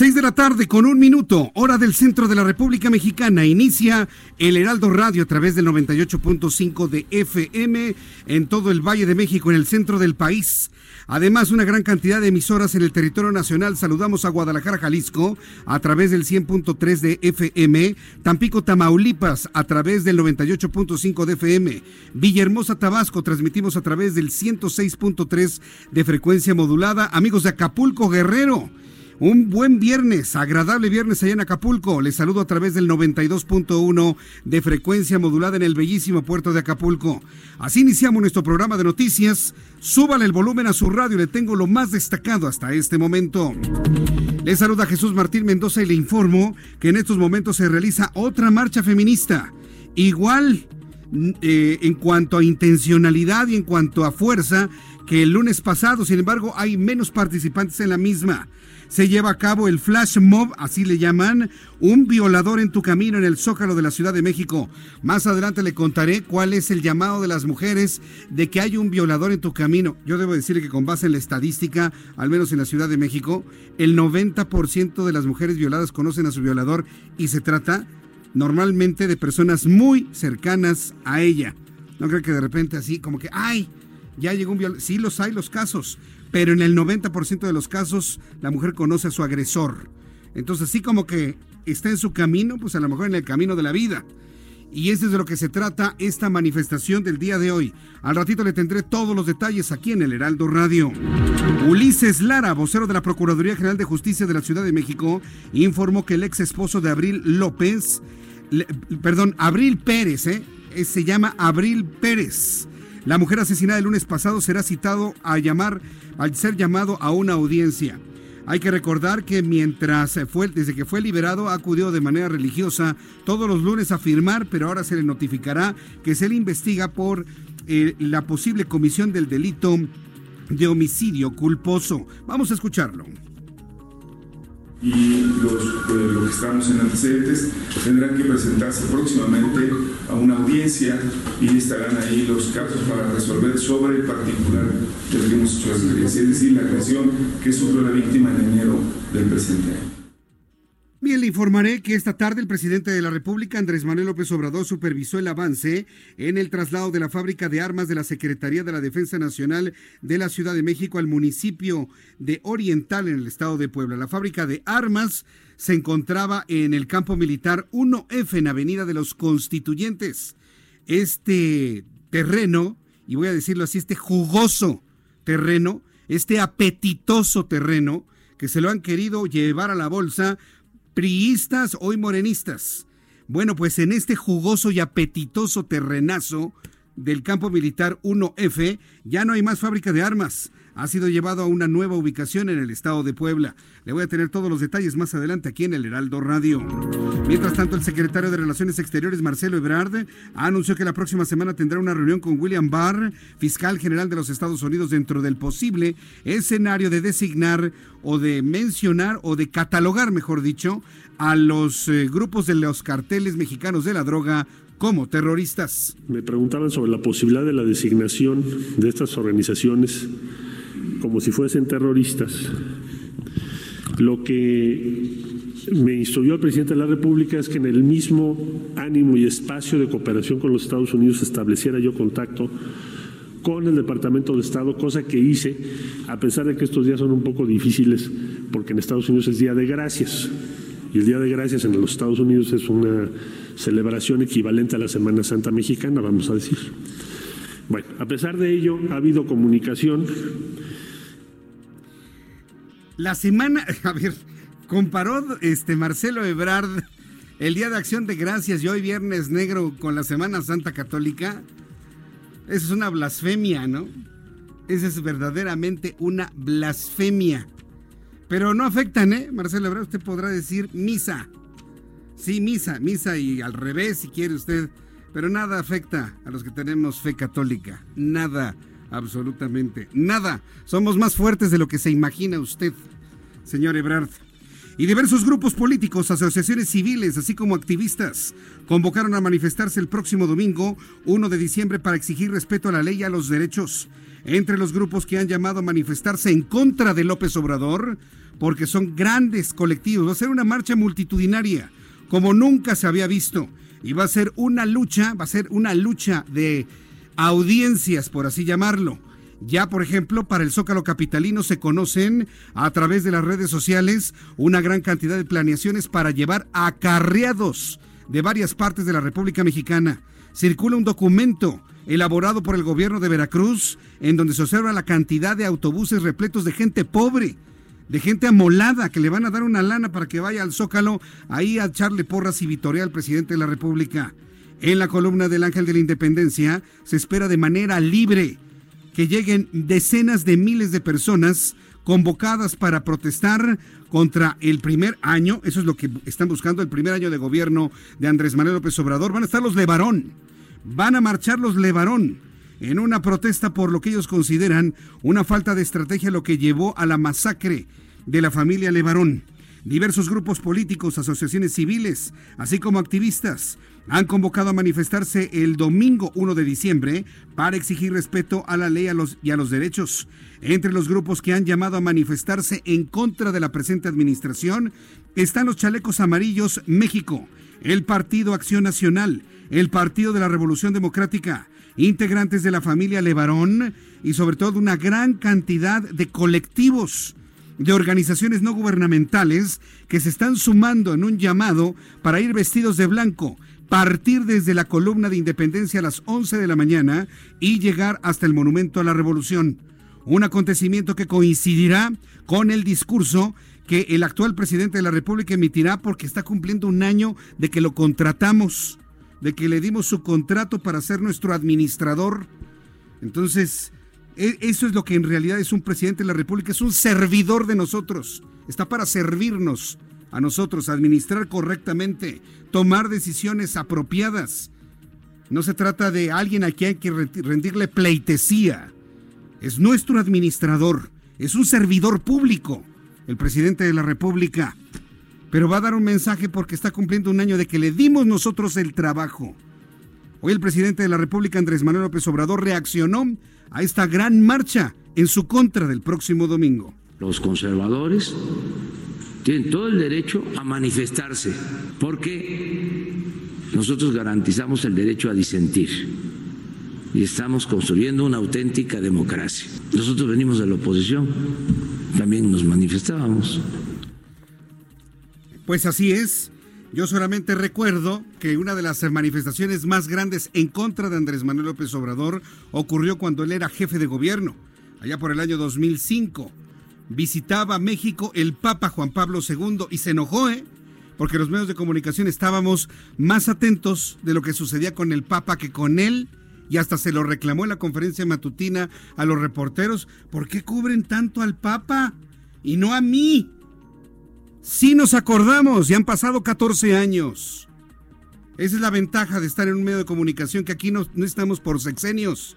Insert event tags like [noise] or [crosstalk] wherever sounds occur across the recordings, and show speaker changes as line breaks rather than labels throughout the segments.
Seis de la tarde con un minuto, hora del centro de la República Mexicana. Inicia el Heraldo Radio a través del 98.5 de FM en todo el Valle de México, en el centro del país. Además, una gran cantidad de emisoras en el territorio nacional. Saludamos a Guadalajara, Jalisco, a través del 100.3 de FM. Tampico, Tamaulipas, a través del 98.5 de FM. Villahermosa, Tabasco, transmitimos a través del 106.3 de frecuencia modulada. Amigos de Acapulco, Guerrero. Un buen viernes, agradable viernes allá en Acapulco. Les saludo a través del 92.1 de frecuencia modulada en el bellísimo puerto de Acapulco. Así iniciamos nuestro programa de noticias. Súbale el volumen a su radio, le tengo lo más destacado hasta este momento. Les saluda Jesús Martín Mendoza y le informo que en estos momentos se realiza otra marcha feminista. Igual eh, en cuanto a intencionalidad y en cuanto a fuerza que el lunes pasado, sin embargo, hay menos participantes en la misma se lleva a cabo el Flash Mob, así le llaman, un violador en tu camino en el Zócalo de la Ciudad de México. Más adelante le contaré cuál es el llamado de las mujeres de que hay un violador en tu camino. Yo debo decirle que con base en la estadística, al menos en la Ciudad de México, el 90% de las mujeres violadas conocen a su violador y se trata normalmente de personas muy cercanas a ella. No creo que de repente así como que, ay, ya llegó un violador. Sí los hay los casos, pero en el 90% de los casos la mujer conoce a su agresor. Entonces, así como que está en su camino, pues a lo mejor en el camino de la vida. Y es de lo que se trata esta manifestación del día de hoy. Al ratito le tendré todos los detalles aquí en el Heraldo Radio. Ulises Lara, vocero de la Procuraduría General de Justicia de la Ciudad de México, informó que el ex esposo de Abril López, perdón, Abril Pérez, ¿eh? se llama Abril Pérez. La mujer asesinada el lunes pasado será citado a llamar al ser llamado a una audiencia. Hay que recordar que mientras fue, desde que fue liberado, acudió de manera religiosa todos los lunes a firmar, pero ahora se le notificará que se le investiga por eh, la posible comisión del delito de homicidio culposo. Vamos a escucharlo
y los, los, que estamos en antecedentes tendrán que presentarse próximamente a una audiencia y estarán ahí los casos para resolver sobre el particular del que hemos hecho referencia, es decir, la agresión que sufrió la víctima en enero del presente año.
Bien, le informaré que esta tarde el presidente de la República, Andrés Manuel López Obrador, supervisó el avance en el traslado de la fábrica de armas de la Secretaría de la Defensa Nacional de la Ciudad de México al municipio de Oriental en el estado de Puebla. La fábrica de armas se encontraba en el campo militar 1F en Avenida de los Constituyentes. Este terreno, y voy a decirlo así, este jugoso terreno, este apetitoso terreno, que se lo han querido llevar a la bolsa priistas, hoy morenistas. Bueno, pues en este jugoso y apetitoso terrenazo del campo militar 1F ya no hay más fábrica de armas ha sido llevado a una nueva ubicación en el estado de Puebla. Le voy a tener todos los detalles más adelante aquí en el Heraldo Radio. Mientras tanto, el secretario de Relaciones Exteriores, Marcelo Ebrard, anunció que la próxima semana tendrá una reunión con William Barr, fiscal general de los Estados Unidos, dentro del posible escenario de designar o de mencionar o de catalogar, mejor dicho, a los eh, grupos de los carteles mexicanos de la droga como terroristas.
Me preguntaban sobre la posibilidad de la designación de estas organizaciones como si fuesen terroristas. Lo que me instruyó el presidente de la República es que en el mismo ánimo y espacio de cooperación con los Estados Unidos estableciera yo contacto con el Departamento de Estado, cosa que hice, a pesar de que estos días son un poco difíciles, porque en Estados Unidos es Día de Gracias. Y el Día de Gracias en los Estados Unidos es una celebración equivalente a la Semana Santa Mexicana, vamos a decir. Bueno, a pesar de ello, ha habido comunicación.
La semana, [laughs] a ver, comparó este Marcelo Ebrard el Día de Acción de Gracias y hoy Viernes Negro con la Semana Santa Católica. Eso es una blasfemia, ¿no? Esa es verdaderamente una blasfemia. Pero no afectan, ¿eh? Marcelo Ebrard, usted podrá decir misa. Sí, misa, misa y al revés si quiere usted. Pero nada afecta a los que tenemos fe católica. Nada, absolutamente. Nada. Somos más fuertes de lo que se imagina usted, señor Ebrard. Y diversos grupos políticos, asociaciones civiles, así como activistas, convocaron a manifestarse el próximo domingo, 1 de diciembre, para exigir respeto a la ley y a los derechos. Entre los grupos que han llamado a manifestarse en contra de López Obrador, porque son grandes colectivos, va a ser una marcha multitudinaria, como nunca se había visto. Y va a ser una lucha, va a ser una lucha de audiencias, por así llamarlo ya, por ejemplo, para el Zócalo Capitalino se conocen a través de las redes sociales una gran cantidad de planeaciones para llevar acarreados de varias partes de la República Mexicana. Circula un documento elaborado por el gobierno de Veracruz en donde se observa la cantidad de autobuses repletos de gente pobre, de gente amolada que le van a dar una lana para que vaya al Zócalo ahí a echarle porras y vitorear al presidente de la República. En la columna del Ángel de la Independencia se espera de manera libre que lleguen decenas de miles de personas convocadas para protestar contra el primer año, eso es lo que están buscando, el primer año de gobierno de Andrés Manuel López Obrador, van a estar los Levarón, van a marchar los Levarón en una protesta por lo que ellos consideran una falta de estrategia, lo que llevó a la masacre de la familia Levarón. Diversos grupos políticos, asociaciones civiles, así como activistas, han convocado a manifestarse el domingo 1 de diciembre para exigir respeto a la ley y a los derechos. Entre los grupos que han llamado a manifestarse en contra de la presente administración están los Chalecos Amarillos México, el Partido Acción Nacional, el Partido de la Revolución Democrática, integrantes de la familia Levarón y sobre todo una gran cantidad de colectivos de organizaciones no gubernamentales que se están sumando en un llamado para ir vestidos de blanco, partir desde la columna de independencia a las 11 de la mañana y llegar hasta el Monumento a la Revolución. Un acontecimiento que coincidirá con el discurso que el actual presidente de la República emitirá porque está cumpliendo un año de que lo contratamos, de que le dimos su contrato para ser nuestro administrador. Entonces, e, eso es lo que en realidad es un presidente de la República, es un servidor de nosotros. Está para servirnos a nosotros, administrar correctamente, tomar decisiones apropiadas. No se trata de alguien a quien hay que rendirle pleitesía. Es nuestro administrador, es un servidor público, el presidente de la República. Pero va a dar un mensaje porque está cumpliendo un año de que le dimos nosotros el trabajo. Hoy el presidente de la República, Andrés Manuel López Obrador, reaccionó a esta gran marcha en su contra del próximo domingo.
Los conservadores tienen todo el derecho a manifestarse, porque nosotros garantizamos el derecho a disentir y estamos construyendo una auténtica democracia. Nosotros venimos de la oposición, también nos manifestábamos.
Pues así es. Yo solamente recuerdo que una de las manifestaciones más grandes en contra de Andrés Manuel López Obrador ocurrió cuando él era jefe de gobierno, allá por el año 2005. Visitaba México el Papa Juan Pablo II y se enojó, ¿eh? Porque los medios de comunicación estábamos más atentos de lo que sucedía con el Papa que con él y hasta se lo reclamó en la conferencia matutina a los reporteros. ¿Por qué cubren tanto al Papa y no a mí? Sí nos acordamos, ya han pasado 14 años. Esa es la ventaja de estar en un medio de comunicación, que aquí no, no, estamos por sexenios.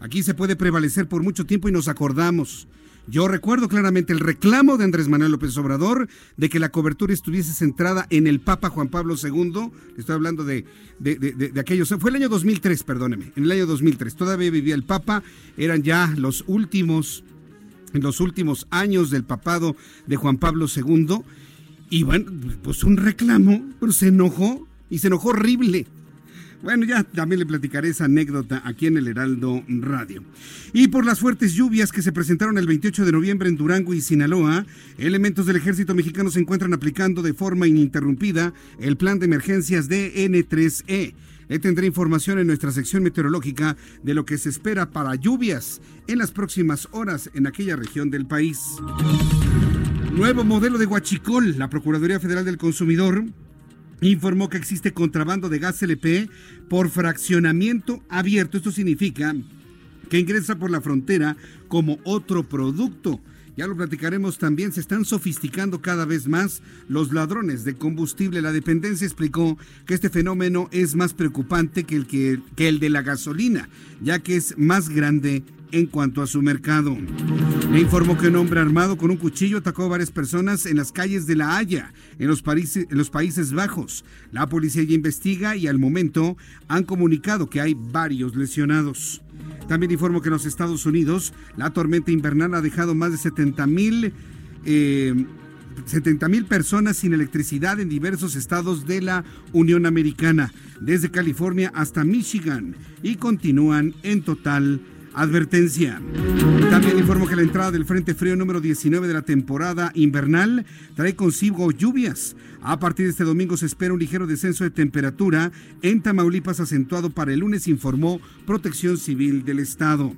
Aquí se puede prevalecer por mucho tiempo y nos acordamos. Yo recuerdo claramente el reclamo de Andrés Manuel López Obrador de que la cobertura estuviese centrada en el Papa Juan Pablo II. Estoy hablando de, de, de, de, aquellos. Fue el año 2003, perdóneme. En el año 2003. Todavía vivía el Papa. Eran ya los últimos, en los últimos años del papado de Juan Pablo II Y bueno, pues un reclamo, pero se enojó y se enojó horrible. Bueno, ya también le platicaré esa anécdota aquí en el Heraldo Radio. Y por las fuertes lluvias que se presentaron el 28 de noviembre en Durango y Sinaloa, elementos del ejército mexicano se encuentran aplicando de forma ininterrumpida el plan de emergencias DN3E. Le tendré información en nuestra sección meteorológica de lo que se espera para lluvias en las próximas horas en aquella región del país. Nuevo modelo de Huachicol. La Procuraduría Federal del Consumidor informó que existe contrabando de gas LP por fraccionamiento abierto. Esto significa que ingresa por la frontera como otro producto. Ya lo platicaremos también, se están sofisticando cada vez más los ladrones de combustible. La dependencia explicó que este fenómeno es más preocupante que el, que, el de la gasolina, ya que es más grande en cuanto a su mercado. Le informó que un hombre armado con un cuchillo atacó a varias personas en las calles de La Haya, en los, en los Países Bajos. La policía ya investiga y al momento han comunicado que hay varios lesionados. También informó que en los Estados Unidos la tormenta invernal ha dejado más de 70 mil... Eh, 70 mil personas sin electricidad en diversos estados de la Unión Americana, desde California hasta Michigan, y continúan en total advertencia. También informo que la entrada del Frente Frío número 19 de la temporada invernal trae consigo lluvias. A partir de este domingo se espera un ligero descenso de temperatura en Tamaulipas acentuado para el lunes, informó Protección Civil del Estado.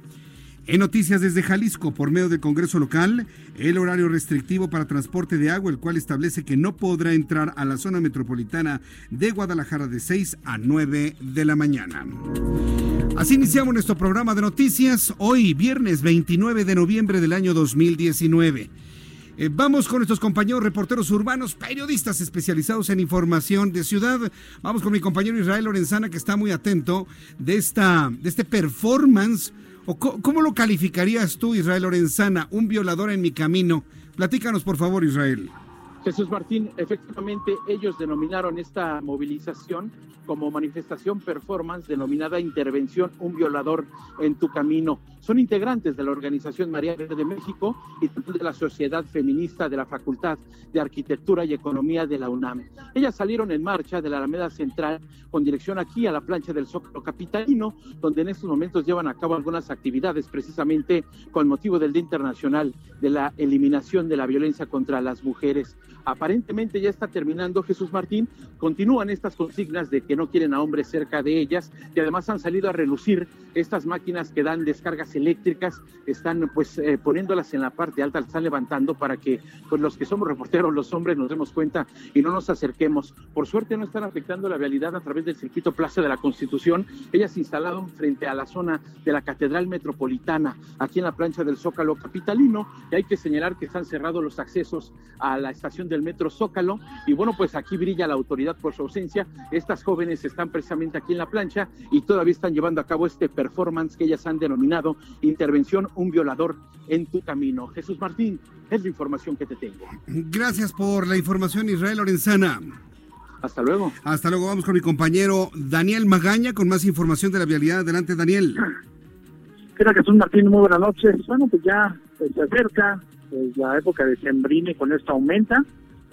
En noticias desde Jalisco, por medio del Congreso local, el horario restrictivo para transporte de agua, el cual establece que no podrá entrar a la zona metropolitana de Guadalajara de 6 a 9 de la mañana. Así iniciamos nuestro programa de noticias hoy, viernes 29 de noviembre del año 2019. Eh, vamos con nuestros compañeros reporteros urbanos, periodistas especializados en información de ciudad. Vamos con mi compañero Israel Lorenzana, que está muy atento de, esta, de este performance ¿Cómo lo calificarías tú, Israel Lorenzana, un violador en mi camino? Platícanos, por favor, Israel.
Jesús Martín, efectivamente ellos denominaron esta movilización como manifestación performance denominada Intervención Un Violador en tu Camino. Son integrantes de la Organización María Verde México y de la Sociedad Feminista de la Facultad de Arquitectura y Economía de la UNAM. Ellas salieron en marcha de la Alameda Central con dirección aquí a la plancha del Zócalo Capitalino, donde en estos momentos llevan a cabo algunas actividades precisamente con motivo del Día Internacional de la Eliminación de la Violencia contra las Mujeres. Aparentemente ya está terminando Jesús Martín. Continúan estas consignas de que no quieren a hombres cerca de ellas y además han salido a relucir estas máquinas que dan descargas eléctricas. Están pues eh, poniéndolas en la parte alta, las están levantando para que pues los que somos reporteros, los hombres, nos demos cuenta y no nos acerquemos. Por suerte no están afectando la realidad a través del circuito Plaza de la Constitución. Ellas se instalaron frente a la zona de la Catedral Metropolitana, aquí en la plancha del Zócalo Capitalino. Y hay que señalar que están cerrados los accesos a la estación del metro Zócalo. Y bueno, pues aquí brilla la autoridad por su ausencia. Estas jóvenes están precisamente aquí en la plancha y todavía están llevando a cabo este performance que ellas han denominado Intervención Un Violador en tu Camino. Jesús Martín, es la información que te tengo.
Gracias por la información, Israel Lorenzana.
Hasta luego.
Hasta luego. Vamos con mi compañero Daniel Magaña con más información de la vialidad. Adelante, Daniel.
Gracias, Jesús Martín. Muy buenas noches. Bueno, pues ya se acerca pues, la época de sembrina y con esto aumenta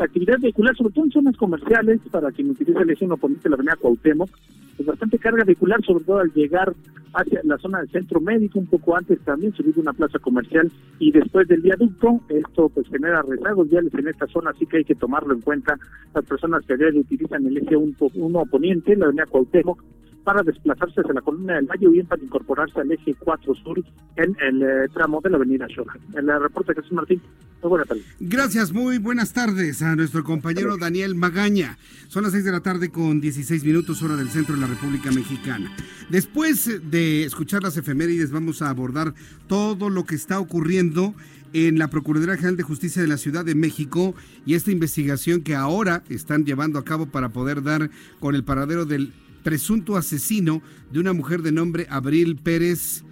actividad vehicular, sobre todo en zonas comerciales, para quien utiliza el eje 1 poniente la avenida Cuauhtémoc, pues bastante carga vehicular, sobre todo al llegar hacia la zona del centro médico, un poco antes también subir una plaza comercial y después del viaducto, esto pues genera rezagos viales en esta zona, así que hay que tomarlo en cuenta. Las personas que a utilizan el eje 1 poniente, la avenida Cuauhtémoc, para desplazarse hacia la columna del Valle o bien para incorporarse al eje 4 sur en el eh, tramo de la avenida Shola. El eh, reporte Jesús Martín. Muy buenas tardes.
Gracias, muy buenas tardes a nuestro compañero Daniel Magaña. Son las 6 de la tarde con 16 minutos hora del centro de la República Mexicana. Después de escuchar las efemérides vamos a abordar todo lo que está ocurriendo en la Procuraduría General de Justicia de la Ciudad de México y esta investigación que ahora están llevando a cabo para poder dar con el paradero del presunto asesino de una mujer de nombre Abril Pérez.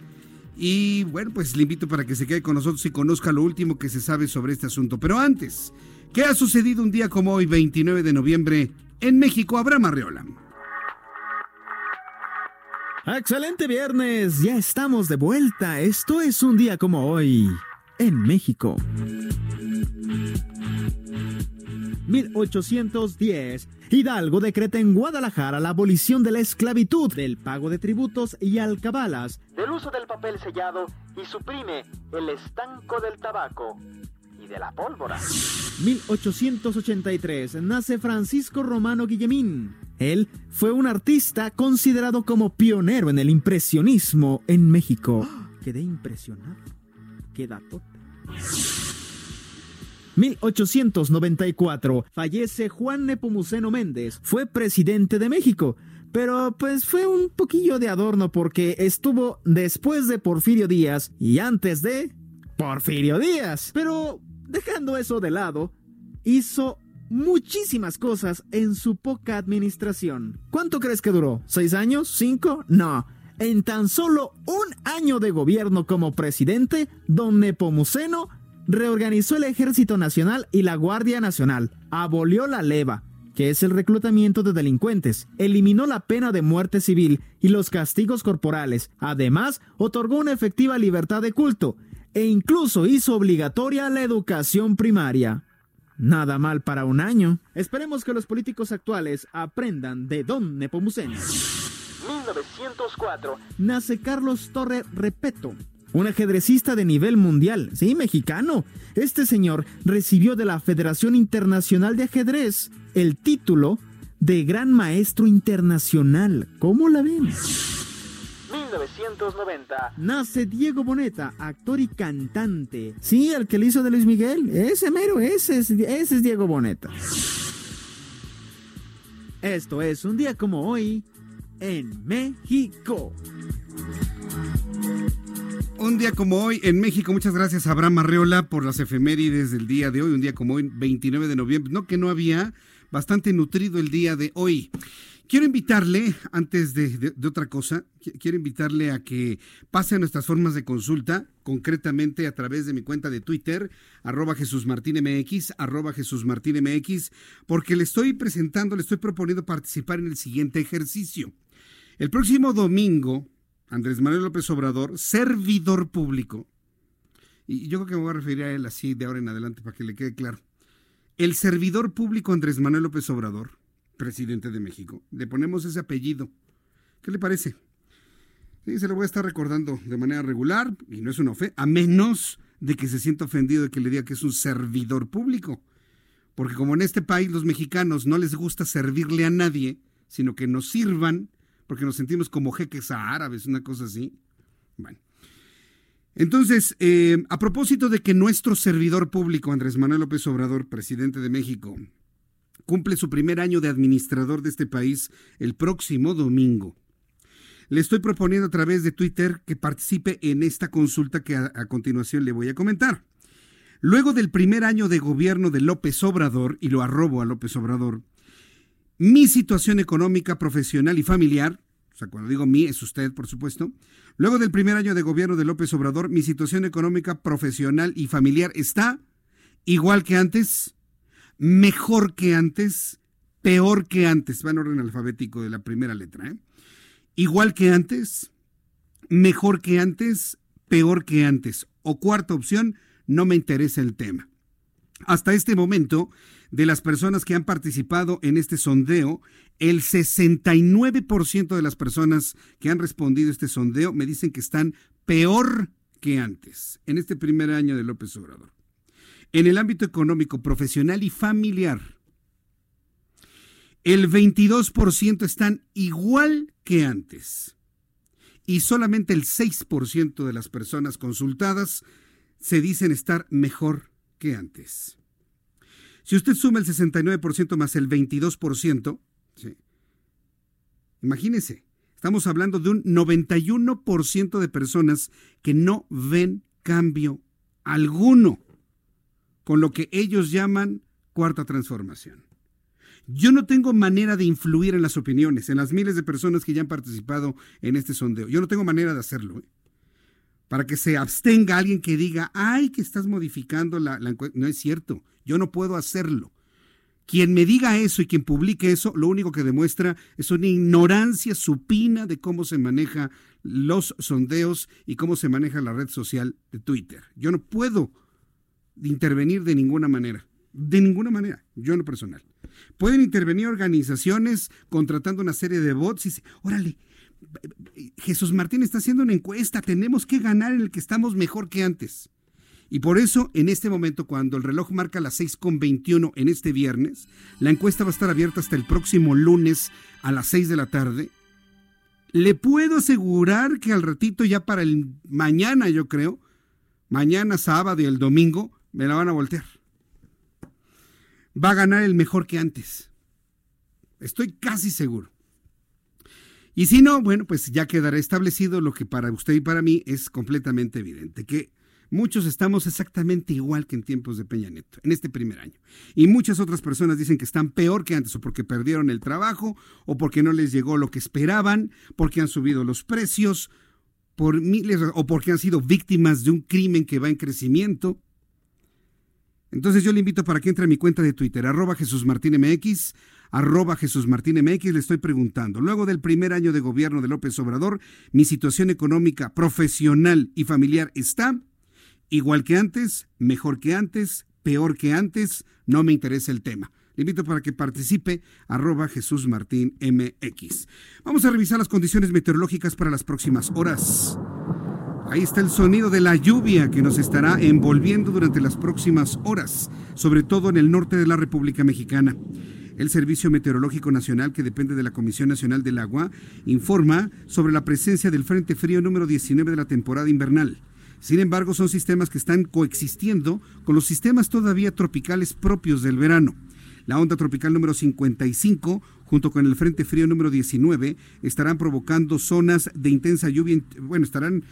Y bueno, pues le invito para que se quede con nosotros y conozca lo último que se sabe sobre este asunto. Pero antes, ¿qué ha sucedido un día como hoy, 29 de noviembre, en México? Abraham Arreola.
Excelente viernes, ya estamos de vuelta. Esto es un día como hoy, en México. 1810. Hidalgo decreta en Guadalajara la abolición de la esclavitud, del pago de tributos y alcabalas,
del uso del papel sellado y suprime el estanco del tabaco y de la pólvora.
1883 nace Francisco Romano Guillemín. Él fue un artista considerado como pionero en el impresionismo en México. [gasps] Quedé impresionado. Qué datote. 1894 fallece Juan Nepomuceno Méndez. Fue presidente de México. Pero pues fue un poquillo de adorno porque estuvo después de Porfirio Díaz y antes de Porfirio Díaz. Pero dejando eso de lado, hizo muchísimas cosas en su poca administración. ¿Cuánto crees que duró? ¿Seis años? ¿Cinco? No. En tan solo un año de gobierno como presidente, don Nepomuceno reorganizó el Ejército Nacional y la Guardia Nacional, abolió la leva, que es el reclutamiento de delincuentes, eliminó la pena de muerte civil y los castigos corporales, además otorgó una efectiva libertad de culto e incluso hizo obligatoria la educación primaria. Nada mal para un año. Esperemos que los políticos actuales aprendan de Don Nepomuceno.
1904.
Nace Carlos Torre Repeto, un ajedrecista de nivel mundial, sí, mexicano. Este señor recibió de la Federación Internacional de Ajedrez el título de Gran Maestro Internacional. ¿Cómo la ven?
1990.
Nace Diego Boneta, actor y cantante. Sí, el que le hizo de Luis Miguel. Ese mero, ese es, ese es Diego Boneta. Esto es un día como hoy en México.
Un día como hoy en México, muchas gracias a Abraham Arreola por las efemérides del día de hoy, un día como hoy, 29 de noviembre, no que no había, bastante nutrido el día de hoy. Quiero invitarle, antes de, otra cosa, quiero invitarle a que pase a nuestras formas de consulta, concretamente a través de mi cuenta de Twitter, arroba Jesús arroba Jesús MX, porque le estoy presentando, le estoy proponiendo participar en el siguiente ejercicio. El próximo domingo, Andrés Manuel López Obrador, servidor público, y yo creo que me voy a referir a él así de ahora en adelante para que le quede claro. El servidor público Andrés Manuel López Obrador, presidente de México, le ponemos ese apellido. ¿Qué le parece? Sí, se lo voy a estar recordando de manera regular, y no es una fe, a menos de que se sienta ofendido de que le diga que es un servidor público. Porque como en este país los mexicanos no les gusta servirle a nadie, sino que nos sirvan, porque nos sentimos como jeques árabes, una cosa así. Bueno. Entonces, eh, a propósito de que nuestro servidor público, Andrés Manuel López Obrador, presidente de México, cumple su primer año de administrador de este país el próximo domingo. Le estoy proponiendo a través de Twitter que participe en esta consulta que a, a continuación le voy a comentar. Luego del primer año de gobierno de López Obrador, y lo arrobo a López Obrador, mi situación económica, profesional y familiar, o sea, cuando digo mi, es usted, por supuesto, luego del primer año de gobierno de López Obrador, mi situación económica, profesional y familiar está igual que antes, mejor que antes, peor que antes, va en orden alfabético de la primera letra, ¿eh? igual que antes, mejor que antes, peor que antes. O cuarta opción, no me interesa el tema. Hasta este momento, de las personas que han participado en este sondeo, el 69% de las personas que han respondido a este sondeo me dicen que están peor que antes, en este primer año de López Obrador. En el ámbito económico, profesional y familiar, el 22% están igual que antes. Y solamente el 6% de las personas consultadas se dicen estar mejor que antes. Si usted suma el 69% más el 22%, imagínese, estamos hablando de un 91% de personas que no ven cambio alguno con lo que ellos llaman cuarta transformación. Yo no tengo manera de influir en las opiniones, en las miles de personas que ya han participado en este sondeo. Yo no tengo manera de hacerlo. ¿eh? Para que se abstenga alguien que diga, ay, que estás modificando la, encuesta. No es cierto, yo no puedo hacerlo. Quien me diga eso y quien publique eso, lo único que demuestra es una ignorancia supina de cómo se maneja los sondeos y cómo se maneja la red social de Twitter. Yo no puedo intervenir de ninguna manera. De ninguna manera, yo en lo personal. Pueden intervenir organizaciones contratando una serie de bots y órale, Jesús Martín está haciendo una encuesta, tenemos que ganar en el que estamos mejor que antes. Y por eso, en este momento, cuando el reloj marca las 6.21 en este viernes, la encuesta va a estar abierta hasta el próximo lunes a las 6 de la tarde. Le puedo asegurar que al ratito, ya para el mañana, yo creo, mañana, sábado y el domingo, me la van a voltear. Va a ganar el mejor que antes. Estoy casi seguro. Y si no, bueno, pues ya quedará establecido lo que para usted y para mí es completamente evidente, que muchos estamos exactamente igual que en tiempos de Peña Nieto, en este primer año. Y muchas otras personas dicen que están peor que antes, o porque perdieron el trabajo, o porque no les llegó lo que esperaban, porque han subido los precios, por miles, o porque han sido víctimas de un crimen que va en crecimiento. Entonces yo le invito para que entre a mi cuenta de Twitter, arroba Jesús Martín arroba Jesús Martín MX, le estoy preguntando, luego del primer año de gobierno de López Obrador, mi situación económica, profesional y familiar está igual que antes, mejor que antes, peor que antes, no me interesa el tema. Le invito para que participe, arroba Jesús Martín MX. Vamos a revisar las condiciones meteorológicas para las próximas horas. Ahí está el sonido de la lluvia que nos estará envolviendo durante las próximas horas, sobre todo en el norte de la República Mexicana. El Servicio Meteorológico Nacional, que depende de la Comisión Nacional del Agua, informa sobre la presencia del Frente Frío número 19 de la temporada invernal. Sin embargo, son sistemas que están coexistiendo con los sistemas todavía tropicales propios del verano. La onda tropical número 55, junto con el Frente Frío número 19, estarán provocando zonas de intensa lluvia, bueno, estarán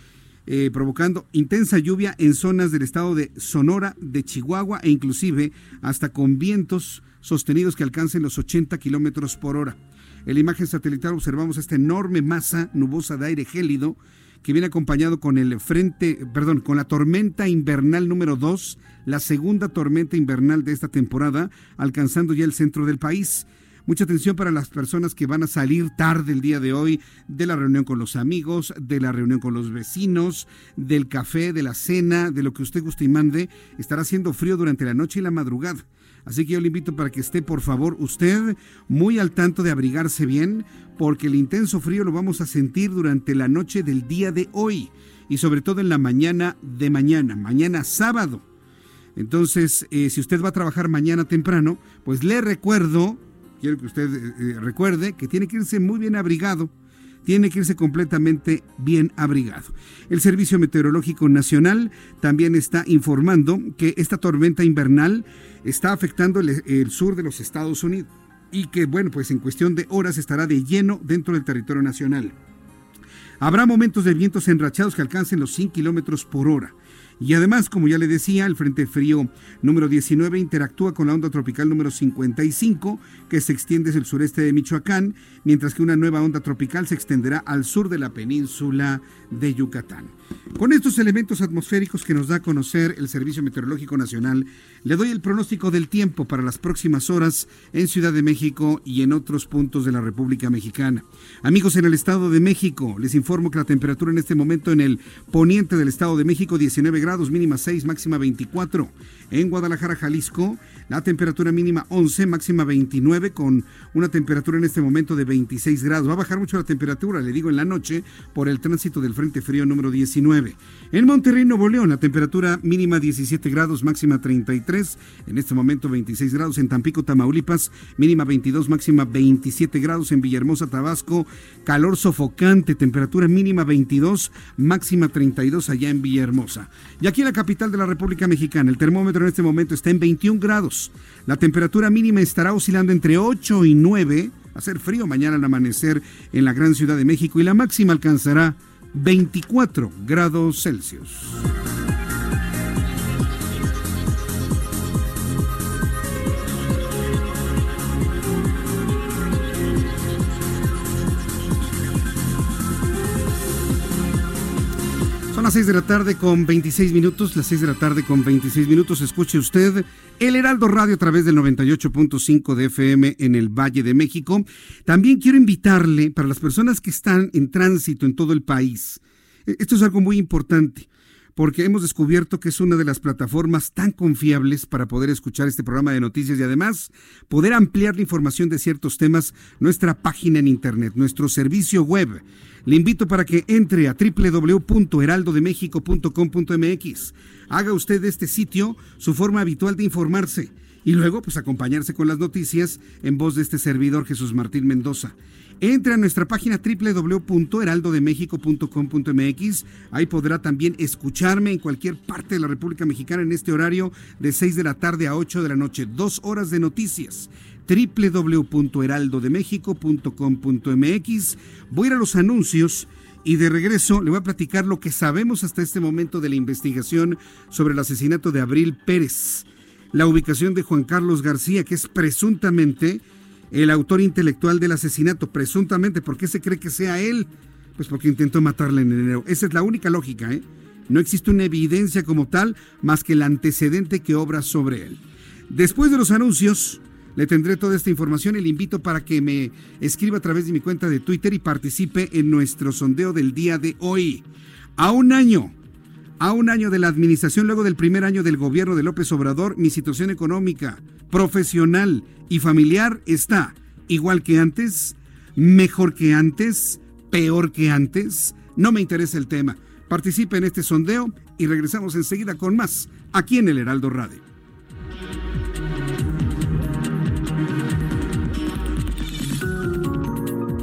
eh, provocando intensa lluvia en zonas del estado de Sonora, de Chihuahua e inclusive hasta con vientos sostenidos que alcancen los 80 kilómetros por hora. En la imagen satelital observamos esta enorme masa nubosa de aire gélido que viene acompañado con el frente, perdón, con la tormenta invernal número 2, la segunda tormenta invernal de esta temporada, alcanzando ya el centro del país. Mucha atención para las personas que van a salir tarde el día de hoy de la reunión con los amigos, de la reunión con los vecinos, del café, de la cena, de lo que usted guste y mande. Estará haciendo frío durante la noche y la madrugada. Así que yo le invito para que esté, por favor, usted muy al tanto de abrigarse bien, porque el intenso frío lo vamos a sentir durante la noche del día de hoy y sobre todo en la mañana de mañana, mañana sábado. Entonces, eh, si usted va a trabajar mañana temprano, pues le recuerdo, quiero que usted eh, eh, recuerde que tiene que irse muy bien abrigado tiene que irse completamente bien abrigado. El Servicio Meteorológico Nacional también está informando que esta tormenta invernal está afectando el, sur de los Estados Unidos y que, bueno, pues en cuestión de horas estará de lleno dentro del territorio nacional. Habrá momentos de vientos enrachados que alcancen los 100 kilómetros por hora. Y además, como ya le decía, el Frente Frío número 19 interactúa con la onda tropical número 55, que se extiende hacia el sureste de Michoacán, mientras que una nueva onda tropical se extenderá al sur de la península de Yucatán. Con estos elementos atmosféricos que nos da a conocer el Servicio Meteorológico Nacional, le doy el pronóstico del tiempo para las próximas horas en Ciudad de México y en otros puntos de la República Mexicana. Amigos en el Estado de México, les informo que la temperatura en este momento en el poniente del Estado de México 19 grados, mínima 6, máxima 24. En Guadalajara, Jalisco, la temperatura mínima 11, máxima 29, con una temperatura en este momento de 26 grados. Va a bajar mucho la temperatura, le digo, en la noche por el tránsito del Frente Frío número 19. En Monterrey, Nuevo León, la temperatura mínima 17 grados, máxima 33. En este momento 26 grados. En Tampico, Tamaulipas, mínima 22, máxima 27 grados. En Villahermosa, Tabasco, calor sofocante, temperatura mínima 22, máxima 32 allá en Villahermosa. Y aquí en la capital de la República Mexicana, el termómetro en este momento está en 21 grados. La temperatura mínima estará oscilando entre 8 y 9. Va a ser frío mañana al amanecer en la gran Ciudad de México y la máxima alcanzará 24 grados Celsius. Las 6 de la tarde con 26 minutos, las 6 de la tarde con 26 minutos. Escuche usted el Heraldo Radio a través del 98.5 de FM en el Valle de México. También quiero invitarle para las personas que están en tránsito en todo el país. E, esto es algo muy importante porque hemos descubierto que es una de las plataformas tan confiables para poder escuchar este programa de noticias y además poder ampliar la información de ciertos temas, nuestra página en internet, nuestro servicio web. Le invito para que entre a www.heraldodemexico.com.mx. Haga usted de este sitio su forma habitual de informarse y luego pues acompañarse con las noticias en voz de este servidor Jesús Martín Mendoza. Entre a nuestra página www.heraldodemexico.com.mx. Ahí podrá también escucharme en cualquier parte de la República Mexicana en este horario de 6 de la tarde a 8 de la noche. Dos horas de noticias www.heraldodemexico.com.mx. Voy a ir a los anuncios y de regreso le voy a platicar lo que sabemos hasta este momento de la investigación sobre el asesinato de Abril Pérez, la ubicación de Juan Carlos García, que es presuntamente el autor intelectual del asesinato, presuntamente. ¿Por qué se cree que sea él? Pues porque intentó matarla en enero. Esa es la única lógica, ¿eh? No existe una evidencia como tal más que el antecedente que obra sobre él. Después de los anuncios, le tendré toda esta información y le invito para que me escriba a través de mi cuenta de Twitter y participe en nuestro sondeo del día de hoy. A un año, a un año de la administración, luego del primer año del gobierno de López Obrador, mi situación económica, profesional y familiar está igual que antes, mejor que antes, peor que antes. No me interesa el tema. Participe en este sondeo y regresamos enseguida con más aquí en el Heraldo Radio.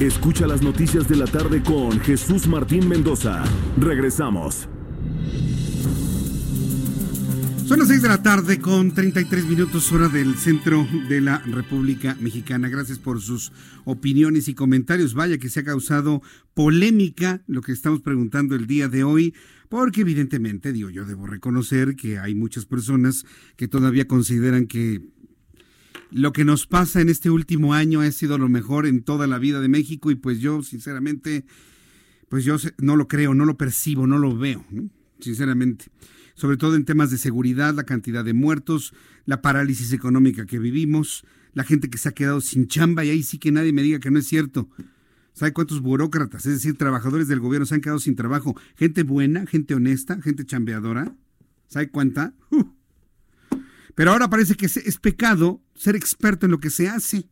Escucha las noticias de la tarde con Jesús Martín Mendoza. Regresamos.
Son las 6 de la tarde con 33 minutos hora del centro de la República Mexicana. Gracias por sus opiniones y comentarios. Vaya que se ha causado polémica lo que estamos preguntando el día de hoy, porque evidentemente, digo, yo debo reconocer que hay muchas personas que todavía consideran que lo que nos pasa en este último año ha sido lo mejor en toda la vida de México y pues yo sinceramente, pues yo no lo creo, no lo percibo, no lo veo, sinceramente. Sobre todo en temas de seguridad, la cantidad de muertos, la parálisis económica que vivimos, la gente que se ha quedado sin chamba y ahí sí que nadie me diga que no es cierto. ¿Sabe cuántos burócratas, es decir, trabajadores del gobierno se han quedado sin trabajo? Gente buena, gente honesta, gente chambeadora. ¿Sabe cuánta? Pero ahora parece que es, pecado ser experto en lo que se hace.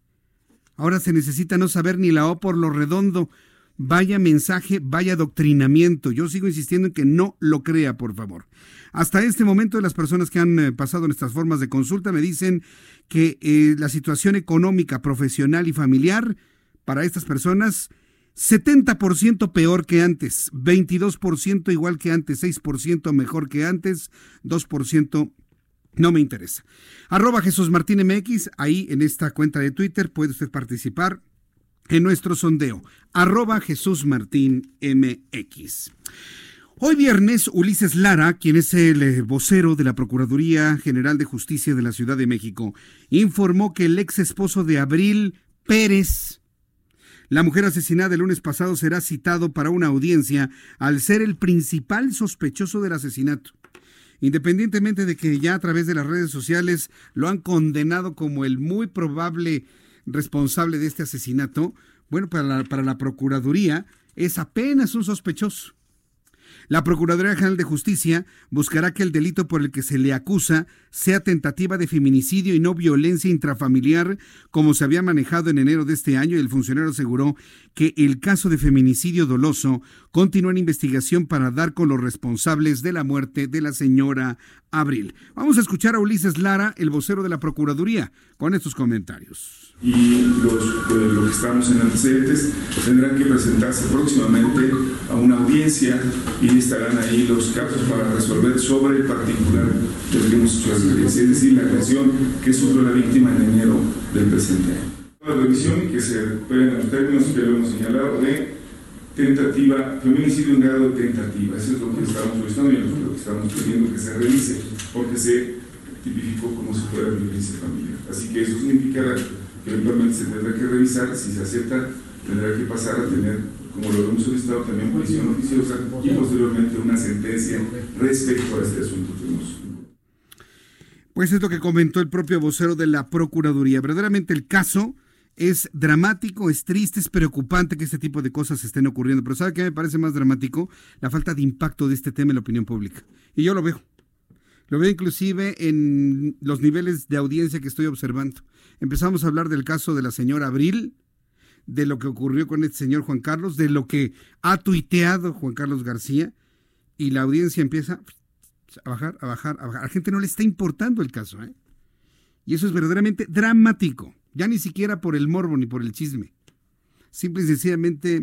Ahora se necesita no saber ni la O por lo redondo. Vaya mensaje, vaya adoctrinamiento. Yo sigo insistiendo en que no lo crea, por favor. Hasta este momento, las personas que han eh, pasado nuestras formas de consulta me dicen que eh, la situación económica, profesional y familiar para estas personas 70% peor que antes, 22% igual que antes, 6% mejor que antes, 2% no me interesa. Arroba Jesús Martín MX, ahí en esta cuenta de Twitter puede usted participar en nuestro sondeo. Arroba Jesús Martín MX. Hoy viernes, Ulises Lara, quien es el eh, vocero de la Procuraduría General de Justicia de la Ciudad de México, informó que el ex esposo de Abril Pérez, la mujer asesinada el lunes pasado, será citado para una audiencia al ser el principal sospechoso del asesinato independientemente de que ya a través de las redes sociales lo han condenado como el muy probable responsable de este asesinato, bueno, para la, para la Procuraduría es apenas un sospechoso. La Procuraduría General de Justicia buscará que el delito por el que se le acusa sea tentativa de feminicidio y no violencia intrafamiliar, como se había manejado en enero de este año, y el funcionario aseguró que el caso de feminicidio doloso continúa en investigación para dar con los responsables de la muerte de la señora Abril. Vamos a escuchar a Ulises Lara, el vocero de la Procuraduría, con estos comentarios.
Y los, lo que estamos en antecedentes, tendrán que presentarse próximamente a una audiencia y estarán ahí los casos para resolver sobre el particular del que hemos hecho es decir, la agresión que sufrió la víctima en enero del presente año. La revisión que se recupera en los términos que lo hemos señalado de tentativa, feminicidio en grado de tentativa. Eso es lo que estamos solicitando y lo que estamos pidiendo que se revise, porque se tipificó como si fuera violencia familiar. Así que eso significará que eventualmente se tendrá que revisar, si se acepta, tendrá que pasar a tener, como lo hemos solicitado, también prisión oficiosa y posteriormente una sentencia respecto a este asunto que hemos
pues es lo que comentó el propio vocero de la Procuraduría. Verdaderamente el caso es dramático, es triste, es preocupante que este tipo de cosas estén ocurriendo. Pero ¿sabe qué me parece más dramático? La falta de impacto de este tema en la opinión pública. Y yo lo veo. Lo veo inclusive en los niveles de audiencia que estoy observando. Empezamos a hablar del caso de la señora Abril, de lo que ocurrió con este señor Juan Carlos, de lo que ha tuiteado Juan Carlos García, y la audiencia empieza a bajar, a bajar, a bajar. A la gente no le está importando el caso, ¿eh? Y eso es verdaderamente dramático. Ya ni siquiera por el morbo ni por el chisme. Simple y sencillamente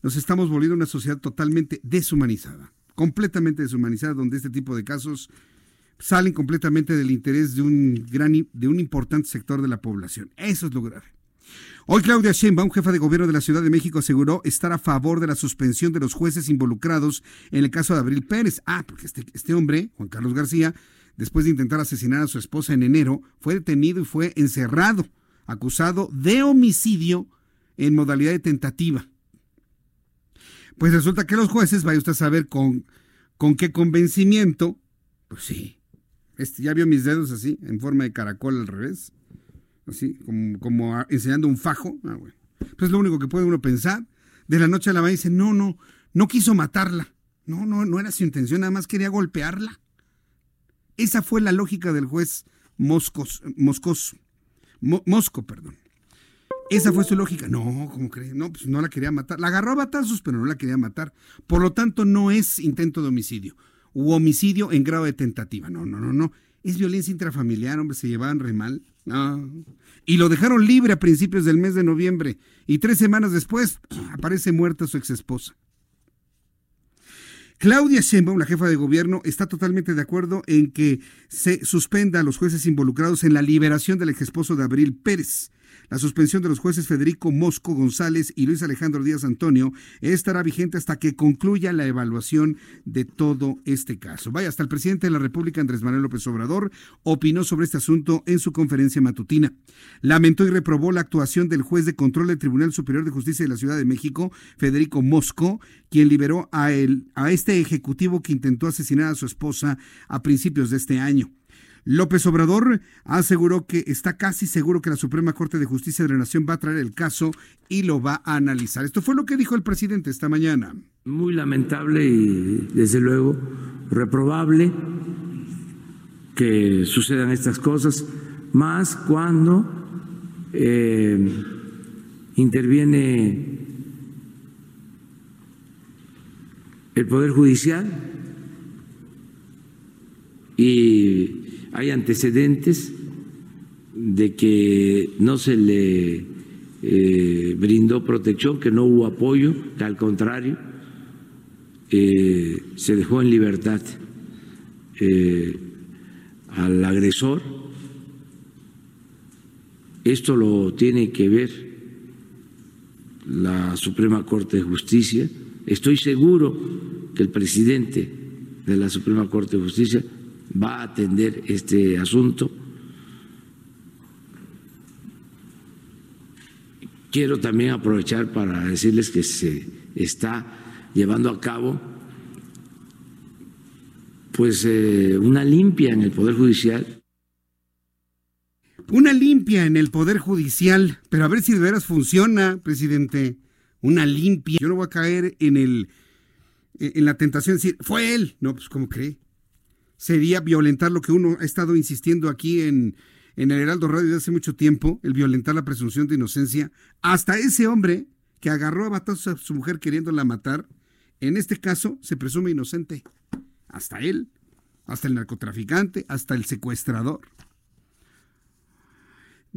nos estamos volviendo una sociedad totalmente deshumanizada. Completamente deshumanizada, donde este tipo de casos salen completamente del interés de un gran, de un importante sector de la población. Eso es lo grave. Hoy Claudia Sheinbaum, jefa de gobierno de la Ciudad de México, aseguró estar a favor de la suspensión de los jueces involucrados en el caso de Abril Pérez. Ah, porque este, este hombre, Juan Carlos García, después de intentar asesinar a su esposa en enero, fue detenido y fue encerrado, acusado de homicidio en modalidad de tentativa. Pues resulta que los jueces, vaya usted a saber con, con qué convencimiento, pues sí, este, ya vio mis dedos así, en forma de caracol al revés así como, enseñando un fajo. Ah, Pues es lo único que puede uno pensar. De la noche a la mañana dice, no, no, no quiso matarla. No, no, no era su intención, nada más quería golpearla. Esa fue la lógica del juez Moscos, Moscos, Mosco, perdón. Esa fue su lógica. No, ¿cómo cree? No, pues no la quería matar. La agarró a batazos, pero no la quería matar. Por lo tanto, no es intento de homicidio. U homicidio en grado de tentativa. No, no, no, no. Es violencia intrafamiliar, hombre, se llevaban re mal. Y lo dejaron libre a principios del mes de noviembre. Y tres semanas después [clears throat] aparece muerta su exesposa. Claudia Sheinbaum, la jefa de gobierno, está totalmente de acuerdo en que se suspenda a los jueces involucrados en la liberación del exesposo de Abril Pérez. La suspensión de los jueces Federico Mosco González y Luis Alejandro Díaz Antonio estará vigente hasta que concluya la evaluación de todo este caso. Vaya, hasta el presidente de la República, Andrés Manuel López Obrador, opinó sobre este asunto en su conferencia matutina. Lamentó y reprobó la actuación del juez de control del Tribunal Superior de Justicia de la Ciudad de México, Federico Mosco, quien liberó a, a este ejecutivo que intentó asesinar a su esposa a principios de este año. López Obrador aseguró que está casi seguro que la Suprema Corte de Justicia de la Nación va a traer el caso y lo va a analizar. Esto fue lo que dijo el presidente esta mañana.
Muy lamentable y desde luego reprobable que sucedan estas cosas, más cuando eh, interviene el Poder Judicial y hay antecedentes de que no se le eh, brindó protección, que no hubo apoyo, que al contrario eh, se dejó en libertad eh, al agresor. Esto lo tiene que ver la Suprema Corte de Justicia. Estoy seguro que el presidente de la Suprema Corte de Justicia va a atender este asunto. Quiero también aprovechar para decirles que se está llevando a cabo pues eh, una limpia en el Poder Judicial.
Una limpia en el Poder Judicial, pero a ver si de veras funciona, presidente. Una limpia. Yo no voy a caer en el en la tentación de decir, fue él. No, pues ¿cómo cree? Sería violentar lo que uno ha estado insistiendo aquí en, en el Heraldo Radio desde hace mucho tiempo, el violentar la presunción de inocencia. Hasta ese hombre que agarró a batazos a su mujer queriéndola matar, en este caso se presume inocente. Hasta él, hasta el narcotraficante, hasta el secuestrador.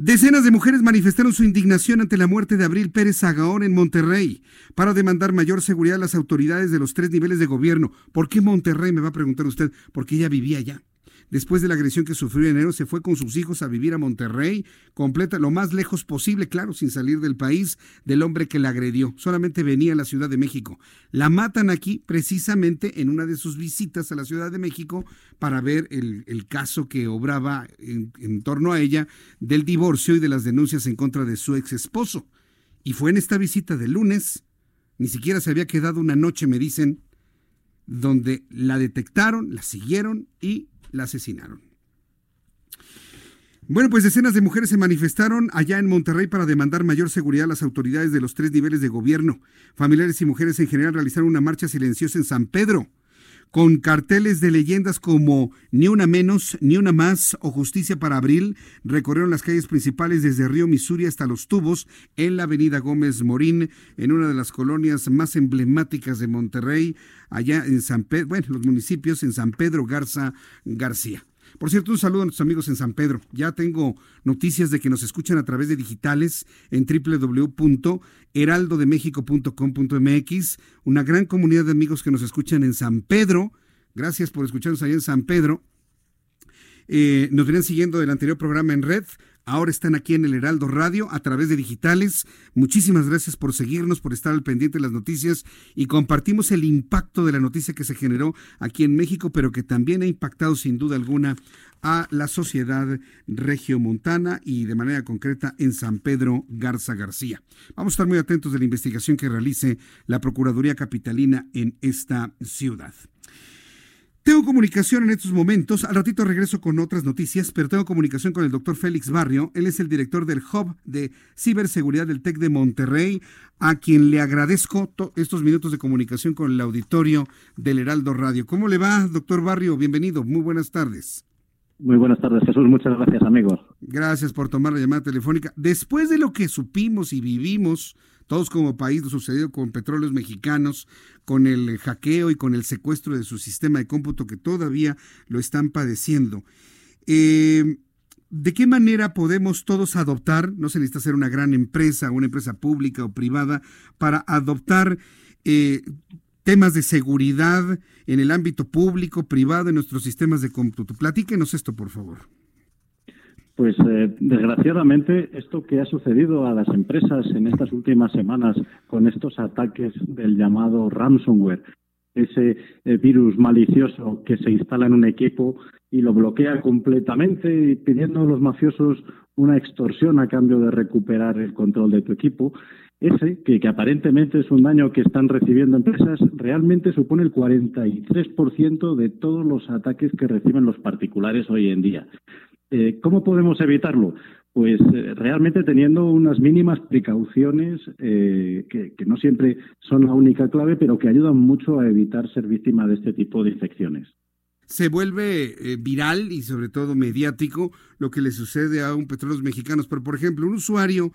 Decenas de mujeres manifestaron su indignación ante la muerte de Abril Pérez Sagaón en Monterrey para demandar mayor seguridad a las autoridades de los tres niveles de gobierno. ¿Por qué Monterrey? Me va a preguntar usted, porque ella vivía allá. Después de la agresión que sufrió en enero, se fue con sus hijos a vivir a Monterrey, completa lo más lejos posible, claro, sin salir del país del hombre que la agredió. Solamente venía a la Ciudad de México. La matan aquí precisamente en una de sus visitas a la Ciudad de México para ver el, caso que obraba en, en torno a ella del divorcio y de las denuncias en contra de su ex esposo. Y fue en esta visita de lunes, ni siquiera se había quedado una noche, me dicen, donde la detectaron, la siguieron y la asesinaron. Bueno, pues decenas de mujeres se manifestaron allá en Monterrey para demandar mayor seguridad a las autoridades de los tres niveles de gobierno. Familiares y mujeres en general realizaron una marcha silenciosa en San Pedro, con carteles de leyendas como Ni una menos, ni una más o Justicia para Abril, recorrieron las calles principales desde Río Missouri hasta Los Tubos, en la avenida Gómez Morín, en una de las colonias más emblemáticas de Monterrey, allá en San Pedro, bueno, los municipios en San Pedro Garza García. Por cierto, un saludo a nuestros amigos en San Pedro. Ya tengo noticias de que nos escuchan a través de digitales en www.heraldodemexico.com.mx. Una gran comunidad de amigos que nos escuchan en San Pedro. Gracias por escucharnos allá en San Pedro. Eh, nos venían siguiendo del anterior programa en red. Ahora están aquí en el Heraldo Radio a través de digitales. Muchísimas gracias por seguirnos, por estar al pendiente de las noticias y compartimos el impacto de la noticia que se generó aquí en México, pero que también ha impactado sin duda alguna a la sociedad regiomontana y de manera concreta en San Pedro Garza García. Vamos a estar muy atentos de la investigación que realice la Procuraduría Capitalina en esta ciudad. Tengo comunicación en estos momentos, al ratito regreso con otras noticias, pero tengo comunicación con el doctor Félix Barrio, él es el director del Hub de Ciberseguridad del TEC de Monterrey, a quien le agradezco estos minutos de comunicación con el auditorio del Heraldo Radio. ¿Cómo le va, doctor Barrio? Bienvenido, muy buenas tardes.
Muy buenas tardes, Jesús. Muchas gracias, amigos.
Gracias por tomar la llamada telefónica. Después de lo que supimos y vivimos todos como país, lo sucedido con petróleos mexicanos, con el hackeo y con el secuestro de su sistema de cómputo que todavía lo están padeciendo. Eh, ¿De qué manera podemos todos adoptar, no se necesita ser una gran empresa, una empresa pública o privada, para adoptar eh, temas de seguridad en el ámbito público, privado, en nuestros sistemas de cómputo? Platíquenos esto, por favor.
Pues eh, desgraciadamente esto que ha sucedido a las empresas en estas últimas semanas con estos ataques del llamado ransomware, ese eh, virus malicioso que se instala en un equipo y lo bloquea completamente pidiendo a los mafiosos una extorsión a cambio de recuperar el control de tu equipo, ese, que, que, aparentemente es un daño que están recibiendo empresas, realmente supone el 43% de todos los ataques que reciben los particulares hoy en día. Eh, ¿Cómo podemos evitarlo? Pues eh, realmente teniendo unas mínimas precauciones eh, que, no siempre son la única clave, pero que ayudan mucho a evitar ser víctima de este tipo de infecciones.
Se vuelve viral y sobre todo mediático lo que le sucede a un petróleos mexicanos, pero por ejemplo, un usuario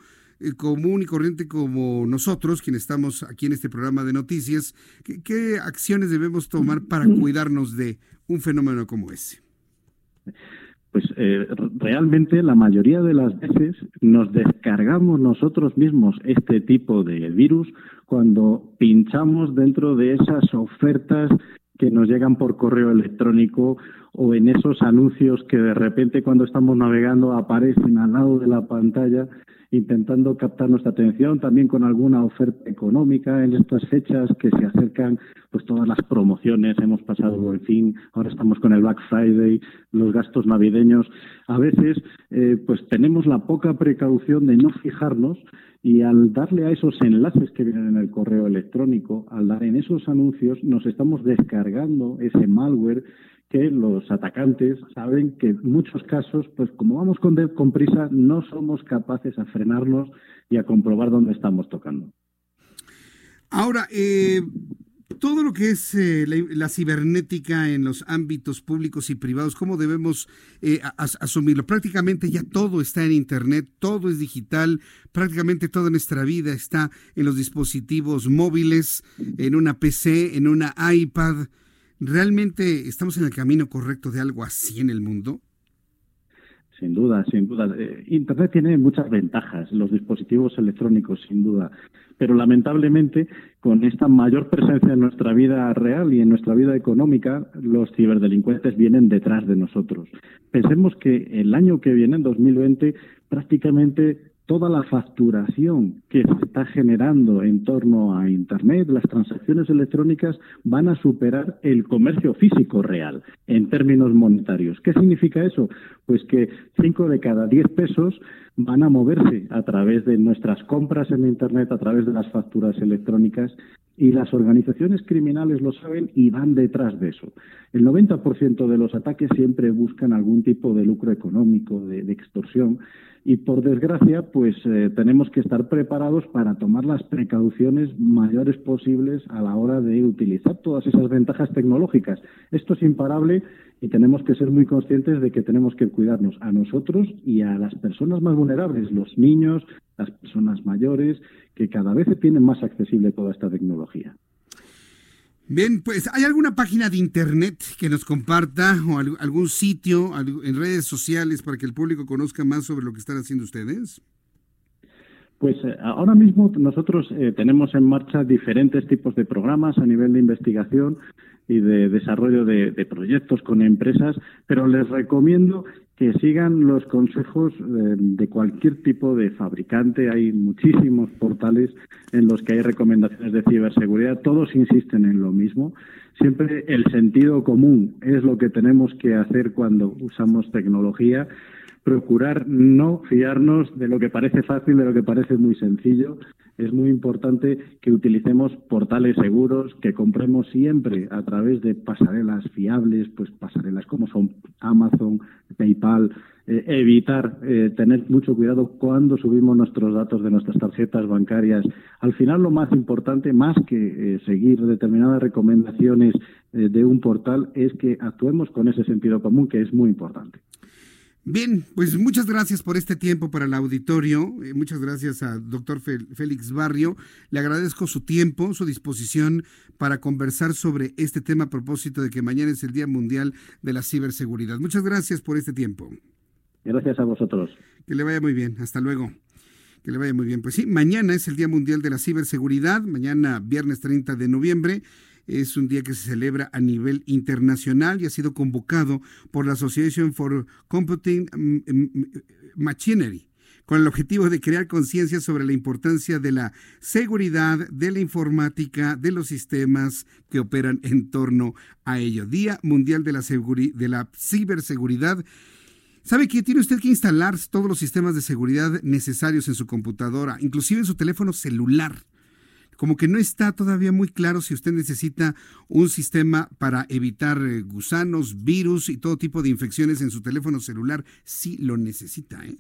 común y corriente como nosotros, quienes estamos aquí en este programa de noticias, ¿qué, acciones debemos tomar para cuidarnos de un fenómeno como ese?
Pues eh, realmente la mayoría de las veces nos descargamos nosotros mismos este tipo de virus cuando pinchamos dentro de esas ofertas que nos llegan por correo electrónico o en esos anuncios que de repente cuando estamos navegando aparecen al lado de la pantalla intentando captar nuestra atención también con alguna oferta económica en estas fechas que se acercan pues todas las promociones. Hemos pasado el fin ahora estamos con el Black Friday los gastos navideños. A veces eh, pues tenemos la poca precaución de no fijarnos y al darle a esos enlaces que vienen en el correo electrónico, al dar en esos anuncios, nos estamos descargando ese malware que los atacantes saben que en muchos casos, pues como vamos con, con prisa, no somos capaces a frenarnos y a comprobar dónde estamos tocando.
Ahora, eh, todo lo que es eh, la, cibernética en los ámbitos públicos y privados, ¿cómo debemos eh, asumirlo? Prácticamente ya todo está en Internet, todo es digital, prácticamente toda nuestra vida está en los dispositivos móviles, en una PC, en una iPad. ¿Realmente estamos en el camino correcto de algo así en el mundo?
Sin duda, sin duda. Eh, Internet tiene muchas ventajas, los dispositivos electrónicos, sin duda. Pero lamentablemente, con esta mayor presencia en nuestra vida real y en nuestra vida económica, los ciberdelincuentes vienen detrás de nosotros. Pensemos que el año que viene, en 2020, prácticamente toda la facturación que se está generando en torno a Internet, las transacciones electrónicas van a superar el comercio físico real en términos monetarios. ¿Qué significa eso? Pues que cinco de cada diez pesos van a moverse a través de nuestras compras en Internet, a través de las facturas electrónicas y las organizaciones criminales lo saben y van detrás de eso. El 90% de los ataques siempre buscan algún tipo de lucro económico, de, extorsión y por desgracia, pues eh, tenemos que estar preparados para tomar las precauciones mayores posibles a la hora de utilizar todas esas ventajas tecnológicas. Esto es imparable y tenemos que ser muy conscientes de que tenemos que cuidarnos a nosotros y a las personas más vulnerables, los niños, las personas mayores, que cada vez tienen más accesible toda esta tecnología.
Bien, pues ¿hay alguna página de internet que nos comparta o algún sitio en redes sociales para que el público conozca más sobre lo que están haciendo ustedes?
Pues eh, ahora mismo nosotros eh, tenemos en marcha diferentes tipos de programas a nivel de investigación y de desarrollo de, proyectos con empresas, pero les recomiendo que sigan los consejos eh, de cualquier tipo de fabricante. Hay muchísimos portales en los que hay recomendaciones de ciberseguridad. Todos insisten en lo mismo. Siempre el sentido común es lo que tenemos que hacer cuando usamos tecnología. Procurar no fiarnos de lo que parece fácil, de lo que parece muy sencillo es muy importante que utilicemos portales seguros, que compremos siempre a través de pasarelas fiables, pues pasarelas como son Amazon, PayPal, eh, evitar eh, tener mucho cuidado cuando subimos nuestros datos de nuestras tarjetas bancarias. Al final, lo más importante, más que eh, seguir determinadas recomendaciones de un portal, es que actuemos con ese sentido común, que es muy importante.
Bien, pues muchas gracias por este tiempo para el auditorio. Eh, muchas gracias al doctor Félix Barrio. Le agradezco su tiempo, su disposición para conversar sobre este tema a propósito de que mañana es el Día Mundial de la Ciberseguridad. Muchas gracias por este tiempo.
Gracias a vosotros.
Que le vaya muy bien. Hasta luego. Que le vaya muy bien. Pues sí, mañana es el Día Mundial de la Ciberseguridad, mañana viernes 30 de noviembre es un día que se celebra a nivel internacional y ha sido convocado por la Association for Computing mm, mm, Machinery con el objetivo de crear conciencia sobre la importancia de la seguridad, de la informática, de los sistemas que operan en torno a ello. Día Mundial de la, de la Ciberseguridad. ¿Sabe que tiene usted que instalar todos los sistemas de seguridad necesarios en su computadora, inclusive en su teléfono celular? Como que no está todavía muy claro si usted necesita un sistema para evitar eh, gusanos, virus y todo tipo de infecciones en su teléfono celular. Sí lo necesita, ¿eh?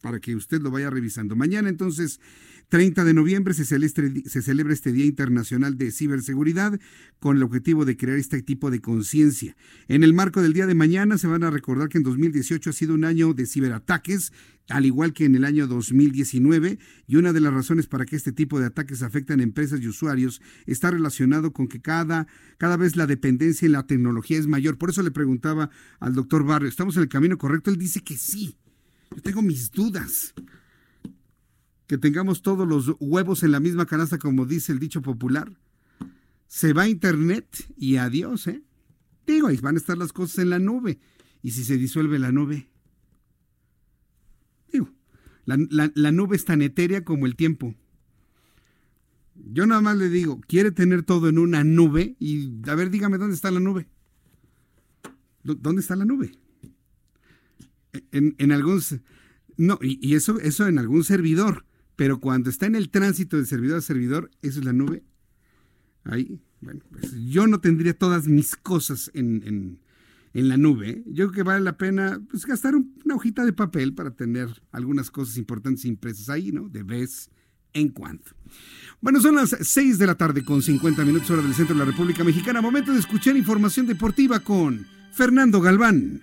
para que usted lo vaya revisando. Mañana entonces 30 de noviembre se celebra, este Día Internacional de Ciberseguridad con el objetivo de crear este tipo de conciencia. En el marco del día de mañana se van a recordar que en 2018 ha sido un año de ciberataques, al igual que en el año 2019, y una de las razones para que este tipo de ataques afectan a empresas y usuarios está relacionado con que cada, cada vez la dependencia en la tecnología es mayor. Por eso le preguntaba al doctor Barrio, ¿estamos en el camino correcto? Él dice que sí. Yo tengo mis dudas que tengamos todos los huevos en la misma canasta, como dice el dicho popular. Se va a Internet y adiós, ¿eh? Digo, ahí van a estar las cosas en la nube. ¿Y si se disuelve la nube? Digo, la, la nube es tan etérea como el tiempo. Yo nada más le digo, quiere tener todo en una nube y a ver, dígame dónde está la nube. ¿Dónde está la nube? En, en algún... No, y, y, eso, eso en algún servidor. Pero cuando está en el tránsito de servidor a servidor, eso es la nube. Ahí, bueno, pues yo no tendría todas mis cosas en, la nube. ¿eh? Yo creo que vale la pena pues, gastar una hojita de papel para tener algunas cosas importantes impresas ahí, ¿no? De vez en cuando. Bueno, son las 6 de la tarde con 50 minutos hora del centro de la República Mexicana. Momento de escuchar información deportiva con Fernando Galván.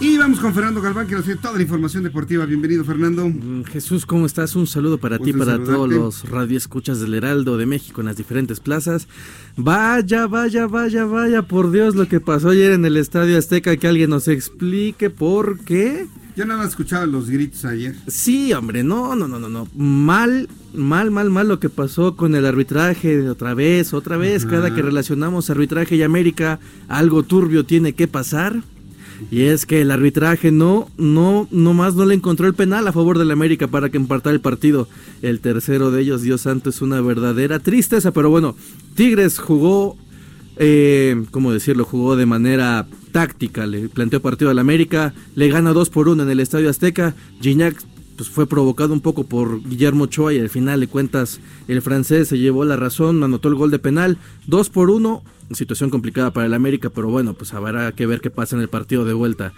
Y vamos con Fernando Galván, que nos tiene toda la información deportiva. Bienvenido, Fernando.
Mm, Jesús, ¿cómo estás? Un saludo para ti, para todos los radioescuchas del Heraldo de México en las diferentes plazas. Vaya, vaya, vaya, vaya, por Dios, lo que pasó ayer en el Estadio Azteca, que alguien nos explique por qué.
Ya nada escuchaba los gritos ayer.
Sí, hombre, no, no, no, no, no. Mal, mal, mal, mal lo que pasó con el arbitraje otra vez, otra vez. Cada que relacionamos arbitraje y América, algo turbio tiene que pasar. Y es que el arbitraje no, no, más no le encontró el penal a favor del América para que empatara el partido. El tercero de ellos, Dios santo, es una verdadera tristeza. Pero bueno, Tigres jugó, eh, ¿cómo decirlo? Jugó de manera táctica. Le planteó partido al América, le gana 2 por 1 en el Estadio Azteca. Gignac pues fue provocado un poco por Guillermo Ochoa y al final de cuentas el francés se llevó la razón, anotó el gol de penal, 2 por 1, situación complicada para el América, pero bueno, pues habrá que ver qué pasa en el partido de vuelta.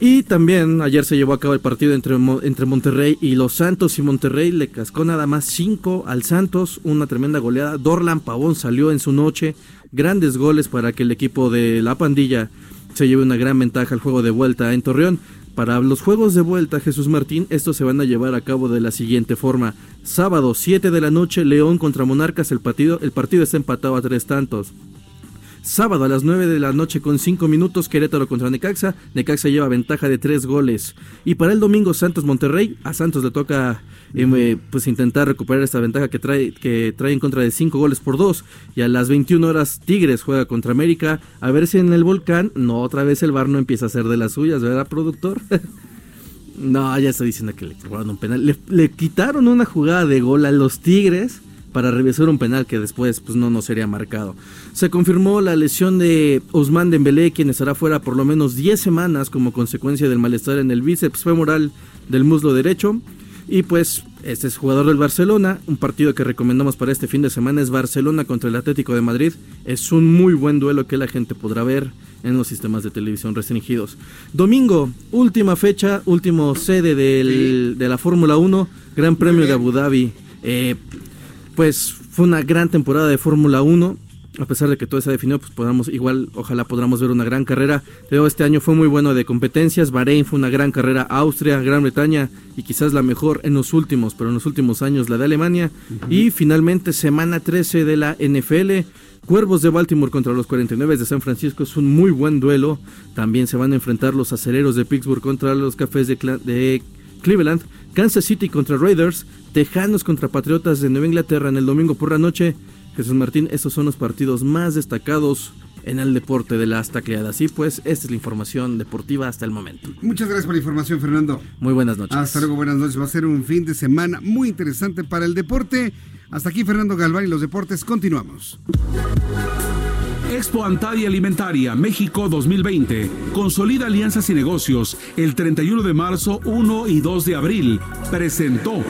Y también ayer se llevó a cabo el partido entre, entre Monterrey y los Santos y Monterrey le cascó nada más 5 al Santos, una tremenda goleada. Dorlan Pavón salió en su noche, grandes goles para que el equipo de la pandilla se lleve una gran ventaja al juego de vuelta en Torreón. Para los juegos de vuelta, Jesús Martín, estos se van a llevar a cabo de la siguiente forma. Sábado, 7 de la noche, León contra Monarcas, el partido, el partido está empatado a tres tantos. Sábado a las 9 de la noche con 5 minutos Querétaro contra Necaxa. Necaxa lleva ventaja de 3 goles. Y para el domingo Santos Monterrey. A Santos le toca eh, pues intentar recuperar esta ventaja que trae, que trae en contra de 5 goles por 2. Y a las 21 horas Tigres juega contra América. A ver si en el volcán no otra vez el bar no empieza a hacer de las suyas, ¿verdad, productor? [laughs] no, ya está diciendo que le robaron un penal. Le, le quitaron una jugada de gol a los Tigres para revisar un penal que después pues no nos sería marcado. Se confirmó la lesión de Ousmane Dembélé, quien estará fuera por lo menos 10 semanas como consecuencia del malestar en el bíceps femoral del muslo derecho. Y pues este es jugador del Barcelona, un partido que recomendamos para este fin de semana es Barcelona contra el Atlético de Madrid. Es un muy buen duelo que la gente podrá ver en los sistemas de televisión restringidos. Domingo, última fecha, último sede de la Fórmula 1, Gran Premio de Abu Dhabi. Eh, pues fue una gran temporada de Fórmula 1. A pesar de que todo se ha definido, pues podamos, igual, ojalá podamos ver una gran carrera. Pero este año fue muy bueno de competencias. Bahrein fue una gran carrera. Austria, Gran Bretaña y quizás la mejor en los últimos, pero en los últimos años la de Alemania. Y finalmente, semana 13 de la NFL. Cuervos de Baltimore contra los 49 de San Francisco es un muy buen duelo. También se van a enfrentar los aceleros de Pittsburgh contra los cafés de, de Cleveland. Kansas City contra Raiders. Tejanos contra Patriotas de Nueva Inglaterra en el domingo por la noche. Jesús Martín, estos son los partidos más destacados en el deporte de las tacleadas. Y pues, esta es la información deportiva hasta el momento.
Muchas gracias por la información, Fernando.
Muy buenas noches.
Hasta luego, buenas noches. Va a ser un fin de semana muy interesante para el deporte. Hasta aquí, Fernando Galván y los deportes. Continuamos.
Expo Antadia Alimentaria México 2020. Consolida alianzas y negocios el 31 de marzo, 1 y 2 de abril. Presentó.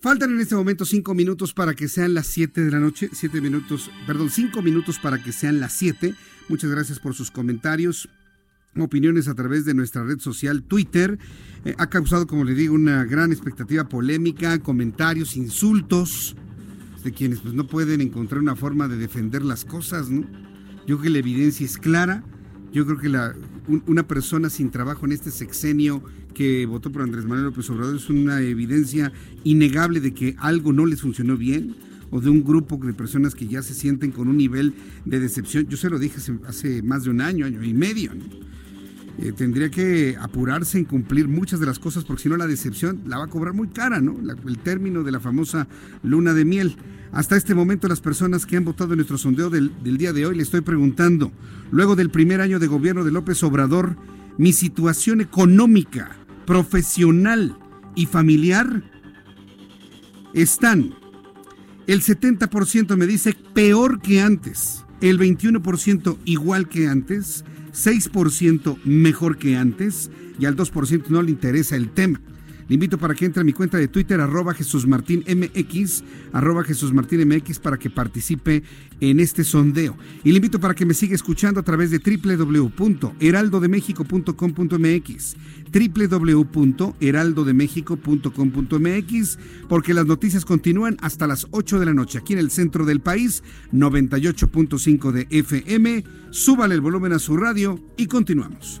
Faltan en este momento cinco minutos para que sean las 7 de la noche. Siete minutos, perdón, cinco minutos para que sean las 7. Muchas gracias por sus comentarios, opiniones a través de nuestra red social Twitter. Eh, ha causado, como le digo, una gran expectativa polémica, comentarios, insultos de quienes pues, no pueden encontrar una forma de defender las cosas, ¿no? Yo creo que la evidencia es clara. Yo creo que una persona sin trabajo en este sexenio que votó por Andrés Manuel López Obrador es una evidencia innegable de que algo no les funcionó bien o de un grupo de personas que ya se sienten con un nivel de decepción. Yo se lo dije hace, más de un año, año y medio. Eh, tendría que apurarse en cumplir muchas de las cosas porque si no la decepción la va a cobrar muy cara, ¿no? el término de la famosa luna de miel. Hasta este momento las personas que han votado en nuestro sondeo del, del día de hoy le estoy preguntando, luego del primer año de gobierno de López Obrador, mi situación económica profesional y familiar están. El 70% me dice peor que antes, el 21% igual que antes, 6% mejor que antes y al 2% no le interesa el tema. Le invito para que entre a mi cuenta de Twitter, arroba Jesús Martín MX, arroba Jesús Martín MX, para que participe en este sondeo. Y le invito para que me siga escuchando a través de www.heraldodemexico.com.mx, www.heraldodemexico.com.mx, porque las noticias continúan hasta las 8 de la noche aquí en el centro del país, 98.5 de FM. Súbale el volumen a su radio y continuamos.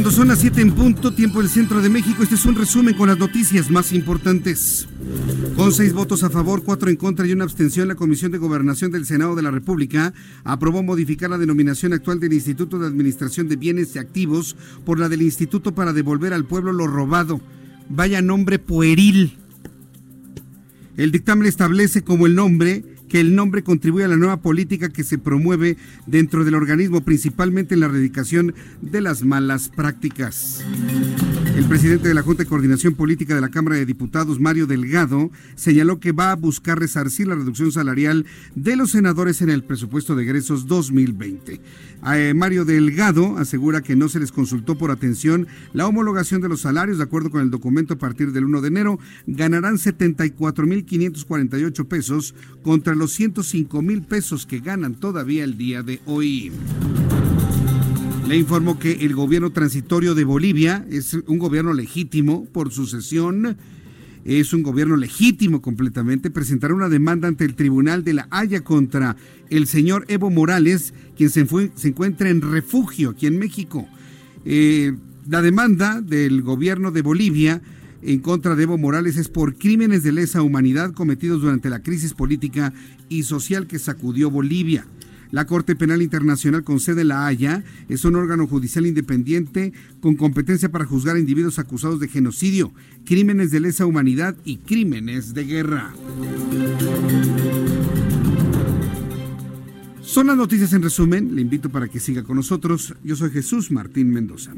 Cuando son las 7 en punto, tiempo del centro de México, este es un resumen con las noticias más importantes. Con seis votos a favor, cuatro en contra y una abstención, la Comisión de Gobernación del Senado de la República aprobó modificar la denominación actual del Instituto de Administración de Bienes y Activos por la del Instituto para devolver al pueblo lo robado. Vaya nombre pueril. El dictamen establece como el nombre que el nombre contribuye a la nueva política que se promueve dentro del organismo, principalmente en la erradicación de las malas prácticas. El presidente de la Junta de Coordinación Política de la Cámara de Diputados, Mario Delgado, señaló que va a buscar resarcir la reducción salarial de los senadores en el presupuesto de egresos 2020. Eh, Mario Delgado asegura que no se les consultó por atención la homologación de los salarios. De acuerdo con el documento, a partir del 1 de enero ganarán 74.548 pesos contra los 105 mil pesos que ganan todavía el día de hoy. Le informó que el gobierno transitorio de Bolivia es un gobierno legítimo por sucesión. Es un gobierno legítimo completamente. Presentará una demanda ante el Tribunal de la Haya contra el señor Evo Morales, quien se, se encuentra en refugio aquí en México. Eh, la demanda del gobierno de Bolivia en contra de Evo Morales es por crímenes de lesa humanidad cometidos durante la crisis política y social que sacudió Bolivia. La Corte Penal Internacional con sede en La Haya es un órgano judicial independiente con competencia para juzgar a individuos acusados de genocidio, crímenes de lesa humanidad y crímenes de guerra. Son las noticias en resumen. Le invito para que siga con nosotros. Yo soy Jesús Martín Mendoza.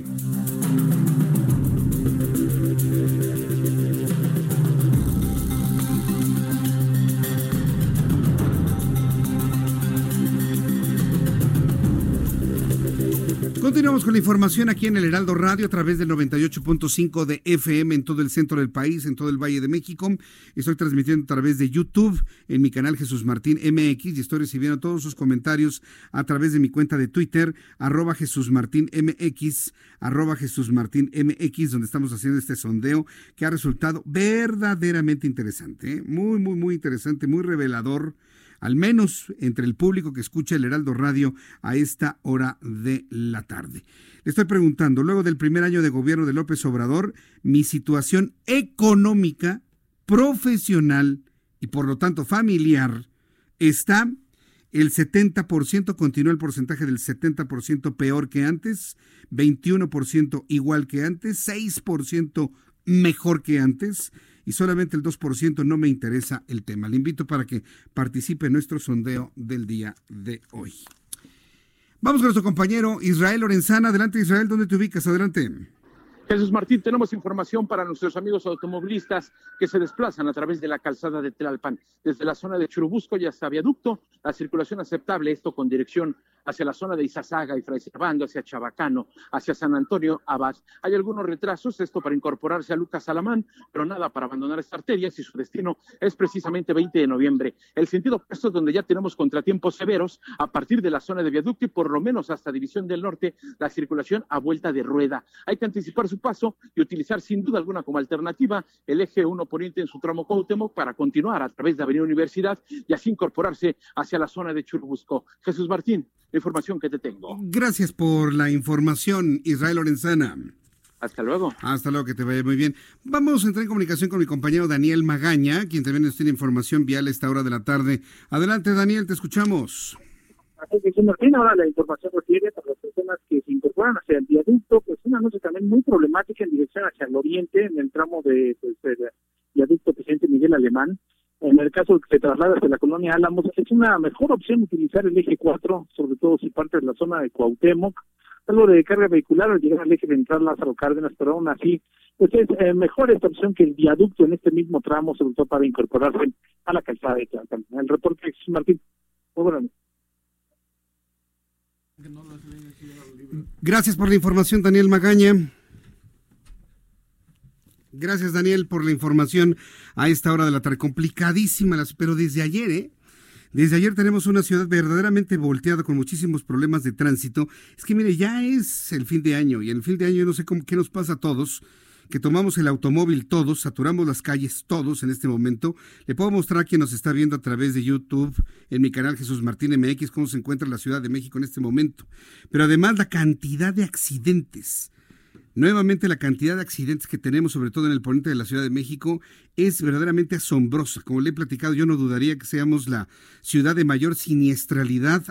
Con la información aquí en el Heraldo Radio a través del 98.5 de FM en todo el centro del país, en todo el Valle de México. Estoy transmitiendo a través de YouTube en mi canal Jesús Martín MX y estoy recibiendo todos sus comentarios a través de mi cuenta de Twitter, arroba Jesús Martín MX, arroba Jesús Martín MX, donde estamos haciendo este sondeo que ha resultado verdaderamente interesante, ¿eh? muy, muy, muy interesante, muy revelador al menos entre el público que escucha el Heraldo Radio a esta hora de la tarde. Le estoy preguntando, luego del primer año de gobierno de López Obrador, mi situación económica, profesional y por lo tanto familiar está el 70%, continúa el porcentaje del 70% peor que antes, 21% igual que antes, 6% mejor que antes y solamente el 2% no me interesa el tema. Le invito para que participe en nuestro sondeo del día de hoy. Vamos con nuestro compañero Israel Lorenzana. Adelante Israel, ¿dónde te ubicas? Adelante.
Jesús Martín, tenemos información para nuestros amigos automovilistas que se desplazan a través de la calzada de Tlalpan, desde la zona de Churubusco y hasta Viaducto, la circulación aceptable, esto con dirección hacia la zona de Izazaga y Fray Servando, hacia Chabacano, hacia San Antonio Abad. Hay algunos retrasos, esto para incorporarse a Lucas Alamán, pero nada para abandonar esta arteria si su destino es precisamente 20 de noviembre. El sentido opuesto es donde ya tenemos contratiempos severos a partir de la zona de viaducto y por lo menos hasta División del Norte, la circulación a vuelta de rueda. Hay que anticipar su paso y utilizar sin duda alguna como alternativa el eje 1 poniente en su tramo Cuauhtémoc para continuar a través de Avenida Universidad y así incorporarse hacia la zona de Churubusco. Jesús Martín, la información que te tengo.
Gracias por la información, Israel Lorenzana.
Hasta luego.
Hasta luego, que te vaya muy bien. Vamos a entrar en comunicación con mi compañero Daniel Magaña, quien también nos tiene información vial a esta hora de la tarde. Adelante, Daniel, te escuchamos.
Así Martín, ahora la información refiere para las personas que se incorporan hacia el viaducto, pues una noche también muy problemática en dirección hacia el oriente, en el tramo de pues, el viaducto presidente Miguel Alemán. En el caso de que se traslada hacia la colonia Álamos, es una mejor opción utilizar el eje 4, sobre todo si parte de la zona de Cuauhtémoc, algo de carga vehicular al llegar al eje central Lázaro Cárdenas, pero aún así, pues es eh, mejor esta opción que el viaducto en este mismo tramo, sobre todo para incorporarse a la calzada de Tlalpan. El reporte es Martín. Muy bueno.
Gracias por la información, Daniel Magaña. Gracias, Daniel, por la información a esta hora de la tarde. Complicadísima, pero desde ayer, ¿eh? Desde ayer tenemos una ciudad verdaderamente volteada con muchísimos problemas de tránsito. Es que mire, ya es el fin de año y en el fin de año no sé cómo, qué nos pasa a todos, que tomamos el automóvil todos, saturamos las calles todos en este momento. Le puedo mostrar a quien nos está viendo a través de YouTube en mi canal Jesús Martín MX cómo se encuentra la Ciudad de México en este momento. Pero además la cantidad de accidentes Nuevamente la cantidad de accidentes que tenemos, sobre todo en el poniente de la Ciudad de México, es verdaderamente asombrosa. Como le he platicado, yo no dudaría que seamos la ciudad de mayor siniestralidad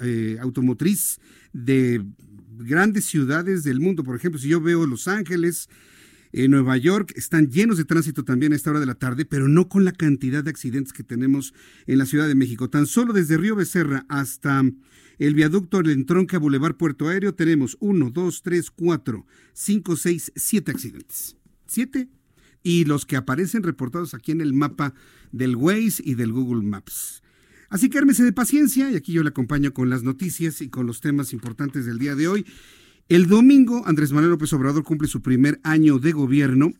eh, automotriz de grandes ciudades del mundo. Por ejemplo, si yo veo Los Ángeles, en Nueva York están llenos de tránsito también a esta hora de la tarde, pero no con la cantidad de accidentes que tenemos en la Ciudad de México. Tan solo desde Río Becerra hasta el viaducto del entronque a Boulevard Puerto Aéreo tenemos uno, dos, tres, cuatro, cinco, seis, siete accidentes. Siete. Y los que aparecen reportados aquí en el mapa del Waze y del Google Maps. Así que ármese de paciencia y aquí yo le acompaño con las noticias y con los temas importantes del día de hoy. El domingo Andrés Manuel López Obrador cumple su primer año de gobierno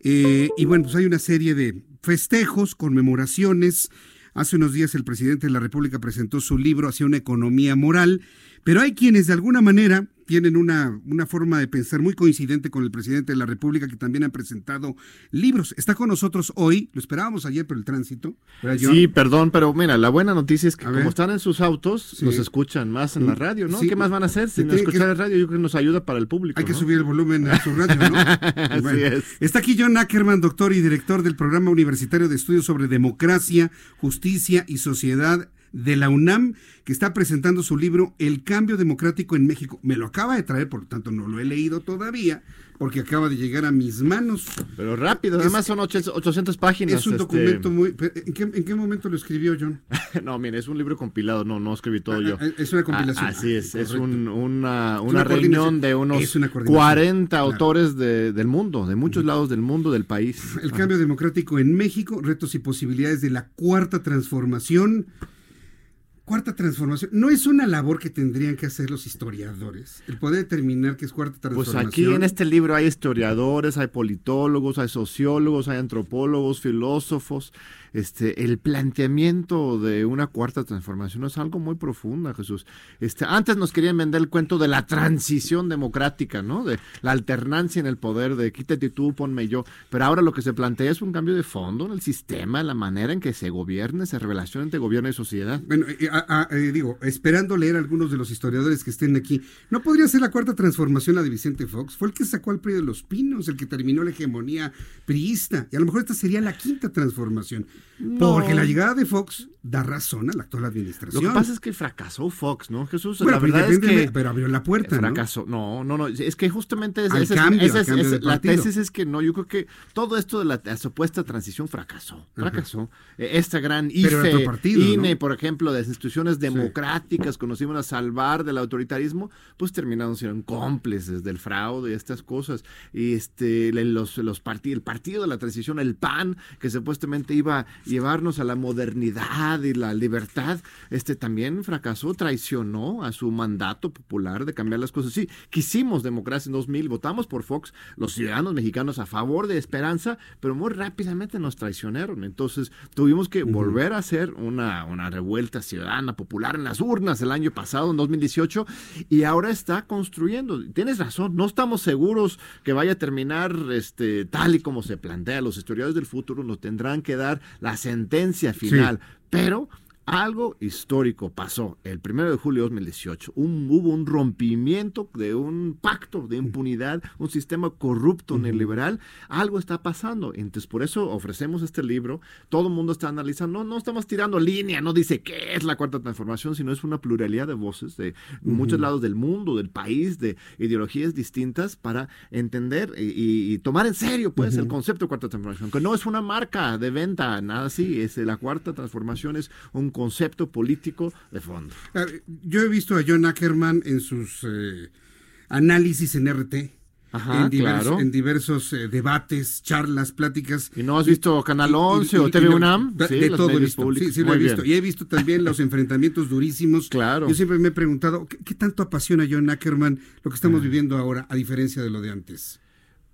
eh, y bueno, pues hay una serie de festejos, conmemoraciones, Hace unos días el presidente de la República presentó su libro hacia una economía moral, pero hay quienes de alguna manera tienen una, una forma de pensar muy coincidente con el presidente de la República que también ha presentado libros. Está con nosotros hoy, lo esperábamos ayer por el tránsito.
Sí, perdón, pero mira, la buena noticia es que como están en sus autos, nos escuchan más en la radio, ¿no? ¿Qué más van a hacer? Si no escuchar la radio, yo creo que nos ayuda para el público.
Hay que subir el volumen a su radio, ¿no? [laughs]
Así es.
Está aquí John Ackerman, doctor y director del Programa Universitario de Estudios sobre Democracia, Justicia y Sociedad de la UNAM, que está presentando su libro El cambio democrático en México. Me lo acaba de traer, por lo tanto no lo he leído todavía, porque acaba de llegar a mis manos.
Pero rápido, además son 800 páginas.
Es un este, documento muy... ¿en qué, momento lo escribió John? [laughs]
no, mire, es un libro compilado, no, no escribí todo ah, yo.
Ah, es una compilación.
Ah, así es, es una, una, reunión de unos 40 autores del mundo, de muchos lados del mundo, del país.
El cambio democrático en México, retos y posibilidades de la cuarta transformación cuarta transformación no es una labor que tendrían que hacer los historiadores, el poder determinar qué es cuarta transformación.
Pues aquí en este libro hay historiadores, hay politólogos, hay sociólogos, hay antropólogos, filósofos, este, el planteamiento de una cuarta transformación es algo muy profundo, Jesús. Este, antes nos querían vender el cuento de la transición democrática, ¿no? De la alternancia en el poder, de quítate tú, ponme yo. Pero ahora lo que se plantea es un cambio de fondo en el sistema, en la manera en que se gobierne, se relaciona entre gobierno y sociedad.
Bueno, eh, eh, digo, esperando leer algunos de los historiadores que estén aquí, ¿no podría ser la cuarta transformación la de Vicente Fox? Fue el que sacó al PRI de los pinos, el que terminó la hegemonía priista, y a lo mejor esta sería la quinta transformación Porque la llegada de Fox da razón a la actual administración.
Lo que pasa es que fracasó Fox, ¿no, Jesús?
Bueno,
la
pero
verdad es que
pero abrió la puerta.
Fracasó. No, no, no. Es que justamente es, esa es-
cambio,
esa es- la tesis es que no. Yo creo que todo esto de la, la supuesta transición fracasó. Fracasó. Eh, Esta gran IFE,
partido,
INE,
¿no?
por ejemplo, de las instituciones democráticas nos iban a salvar del autoritarismo, pues terminaron siendo cómplices del fraude y estas cosas. Y este, los, los parti- el partido de la transición, el PAN, que supuestamente iba llevarnos a la modernidad y la libertad, este también fracasó, traicionó a su mandato popular de cambiar las cosas. Sí, quisimos democracia en 2000, votamos por Fox, los ciudadanos mexicanos a favor de Esperanza, pero muy rápidamente nos traicionaron. Entonces tuvimos que volver a hacer una, una revuelta ciudadana popular en las urnas el año pasado, en 2018, y ahora está construyendo. Tienes razón, no estamos seguros que vaya a terminar este, tal y como se plantea. Los historiadores del futuro nos tendrán que dar la sentencia final, pero algo histórico pasó el 1 de julio de 2018. Un, hubo un rompimiento de un pacto de impunidad, un sistema corrupto neoliberal. Algo está pasando. Entonces, por eso ofrecemos este libro. Todo el mundo está analizando. No, no estamos tirando línea, no dice qué es la cuarta transformación, sino es una pluralidad de voces de muchos lados del mundo, del país, de ideologías distintas para entender y, y- y tomar en serio pues el
Ujú.
concepto de cuarta transformación, que no es una marca de venta, nada así, es la cuarta transformación es un concepto político de fondo.
A ver, Yo he visto a John Ackerman en sus eh, análisis en RT.
Ajá,
en, divers-
claro.
en diversos eh, debates, charlas, pláticas.
¿Y no has visto Canal 11 o TV UNAM?
De,
Sí,
de
los
todo he visto. Sí, sí lo he visto.
bien.
Y he visto también los enfrentamientos durísimos.
Claro.
Yo siempre me he preguntado, ¿qué, qué tanto apasiona a John Ackerman lo que estamos
Ah.
viviendo ahora, a diferencia de lo de antes?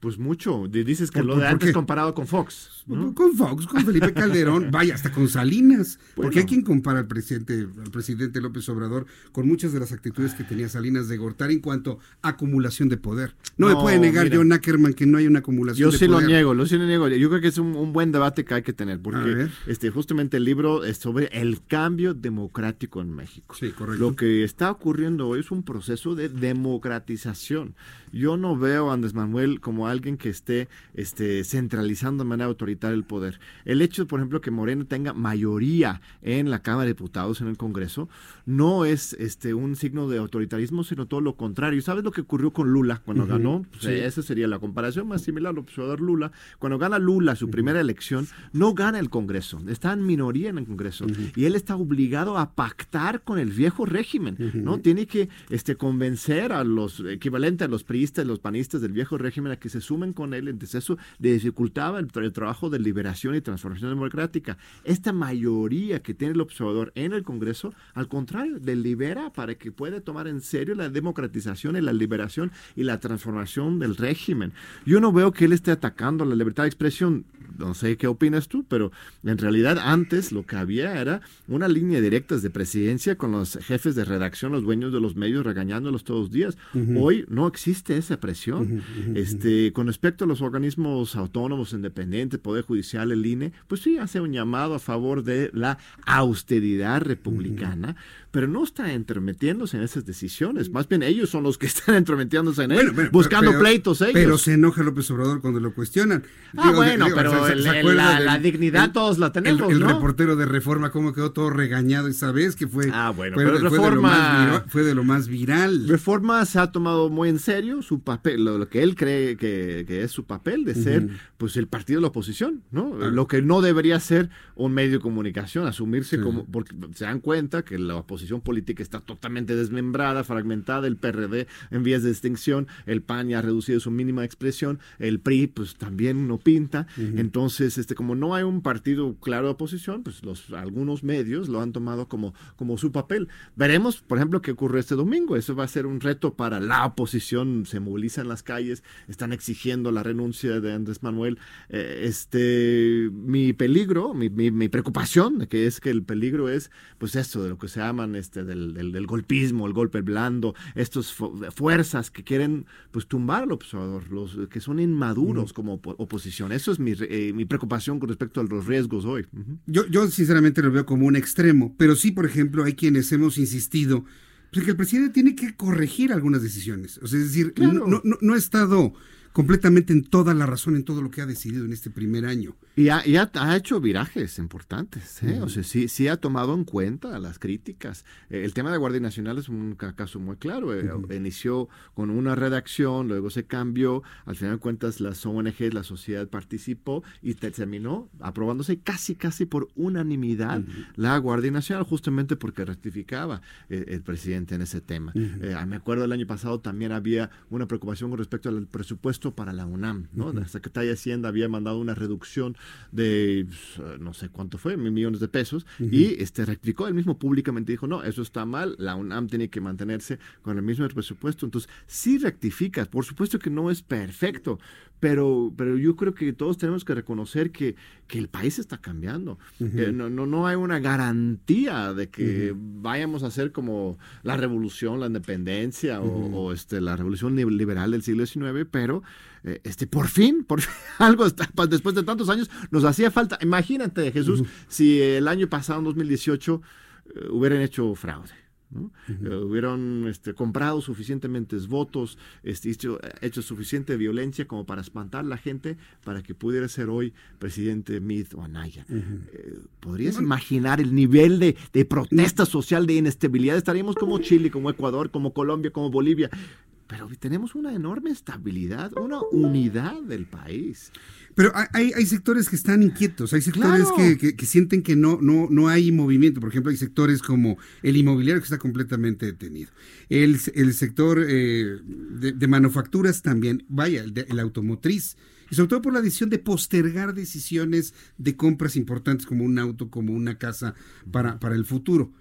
Pues mucho. Di- Dices que
¿Por-
lo de antes comparado con Fox. ¿no?
Con Fox, con Felipe Calderón, [laughs] vaya, hasta con Salinas. Porque hay quien compara al presidente, al presidente López Obrador con muchas de las actitudes que tenía Salinas de Gortari en cuanto a acumulación de poder. No, me puede negar
mira.
John Ackerman que no hay una acumulación
Yo
de
sí lo
poder.
niego, lo sí lo niego. Yo creo que es un, un buen debate que hay que tener, porque este, justamente el libro es sobre el cambio democrático en México.
Sí, correcto.
Lo que está ocurriendo hoy es un proceso de democratización. Yo no veo a Andrés Manuel como alguien que esté este, centralizando de manera autoritaria el poder. El hecho, por ejemplo, que Morena tenga mayoría en la Cámara de Diputados, en el Congreso, no es este, un signo de autoritarismo, sino todo lo contrario. ¿Sabes lo que ocurrió con Lula cuando ganó? Pues,
sí.
Esa sería la comparación más similar al observador Lula. Cuando gana Lula su primera elección, no gana el Congreso, está en minoría en el Congreso y él está obligado a pactar con el viejo régimen, ¿no? Tiene que este, convencer a los equivalentes a los priistas, los panistas del viejo régimen a que se sumen con él, entonces eso le dificultaba el, tra- el trabajo de liberación y transformación democrática. Esta mayoría que tiene el observador en el Congreso, al contrario, le libera para que pueda tomar en serio la democratización y la liberación y la transformación del régimen. Yo no veo que él esté atacando la libertad de expresión. No sé qué opinas tú, pero en realidad antes lo que había era una línea directa de presidencia con los jefes de redacción, los dueños de los medios regañándolos todos los días. Hoy no existe esa presión. Este, con respecto a los organismos autónomos, independientes, Poder Judicial, el INE, pues sí hace un llamado a favor de la austeridad republicana, pero no está entrometiéndose en esas decisiones. Más bien ellos son los que [laughs] están entrometiéndose en él,
Bueno, bueno,
buscando
pero-
pleitos ellos.
Pero se enoja López Obrador cuando lo cuestionan.
Ah, bueno, pero
¿se- se-
el- la-
del-
la dignidad
el-
todos la tenemos,
El, el
¿no?
reportero de Reforma, cómo quedó todo regañado esa vez, que fue,
Ah, bueno,
fue,
pero
fue de lo
Reforma-
más fue de lo más viral.
Reforma se ha tomado muy en serio su papel, lo, lo que él cree que, que es su papel de ser pues el partido de la oposición, ¿no?
Ah.
Lo que no debería ser un medio de comunicación, asumirse como, porque se dan cuenta que la oposición política está totalmente desmembrada, fragmentada, el PRD en vías de extinción, el PAN ya ha reducido su mínima expresión, el PRI pues también no pinta, entonces este como no hay un partido claro de oposición, pues los algunos medios lo han tomado como, como su papel. Veremos, por ejemplo, qué ocurre este domingo, eso va a ser un reto para la oposición, se moviliza en las calles, están exigiendo la renuncia de Andrés Manuel. Eh, este, mi peligro, mi, mi- mi preocupación, que es que el peligro es, pues esto, de lo que se llaman este, del, del- del golpismo, el golpe blando, estas fuerzas que quieren, pues, tumbar al observador, los que son inmaduros como opo- oposición. Eso es mi, eh, mi preocupación con respecto a los riesgos hoy.
Yo, yo sinceramente lo veo como un extremo, pero sí, por ejemplo, hay quienes hemos insistido pues, que el presidente tiene que corregir algunas decisiones. O sea, es decir,
Claro.
no, no- no ha estado completamente en toda la razón en todo lo que ha decidido en este primer año.
Y ha, ha, hecho virajes importantes, ¿eh? o sea, sí, sí ha tomado en cuenta las críticas. Eh, el tema de Guardia Nacional es un caso muy claro. Eh, inició con una redacción, luego se cambió, al final de cuentas las ONG, la sociedad participó y terminó aprobándose casi, casi por unanimidad la Guardia Nacional, justamente porque rectificaba el presidente en ese tema. me acuerdo el año pasado también había una preocupación con respecto al presupuesto para la UNAM, ¿no? La Secretaría de Hacienda había mandado una reducción de pues, no sé cuánto fue, mil millones de pesos, y este rectificó él mismo públicamente dijo, no, eso está mal, la UNAM tiene que mantenerse con el mismo presupuesto. Entonces, sí rectificas, por supuesto que no es perfecto, pero, pero yo creo que todos tenemos que reconocer que, que el país está cambiando. no, no, no, hay una garantía de que vayamos a ser como la revolución, la independencia o, o, este, la revolución liberal del siglo XIX, pero eh, este, por fin, por [laughs] algo después de tantos años nos hacía falta. Imagínate, Jesús, si el año pasado, en 2018, eh, hubieran hecho fraude. Eh, hubieran este, comprado suficientemente votos, este, hecho, suficiente violencia como para espantar a la gente para que pudiera ser hoy presidente Meade o Anaya. ¿Podrías imaginar el nivel de, de protesta social, de inestabilidad? Estaríamos como Chile, como Ecuador, como Colombia, como Bolivia pero tenemos una enorme estabilidad, una unidad del país.
Pero hay, hay sectores que están inquietos, hay sectores que, sienten que no, no, no hay movimiento. Por ejemplo, hay sectores como el inmobiliario que está completamente detenido. El, sector eh, de, manufacturas también, vaya, el, automotriz. Y sobre todo por la decisión de postergar decisiones de compras importantes como un auto, como una casa para, para el futuro.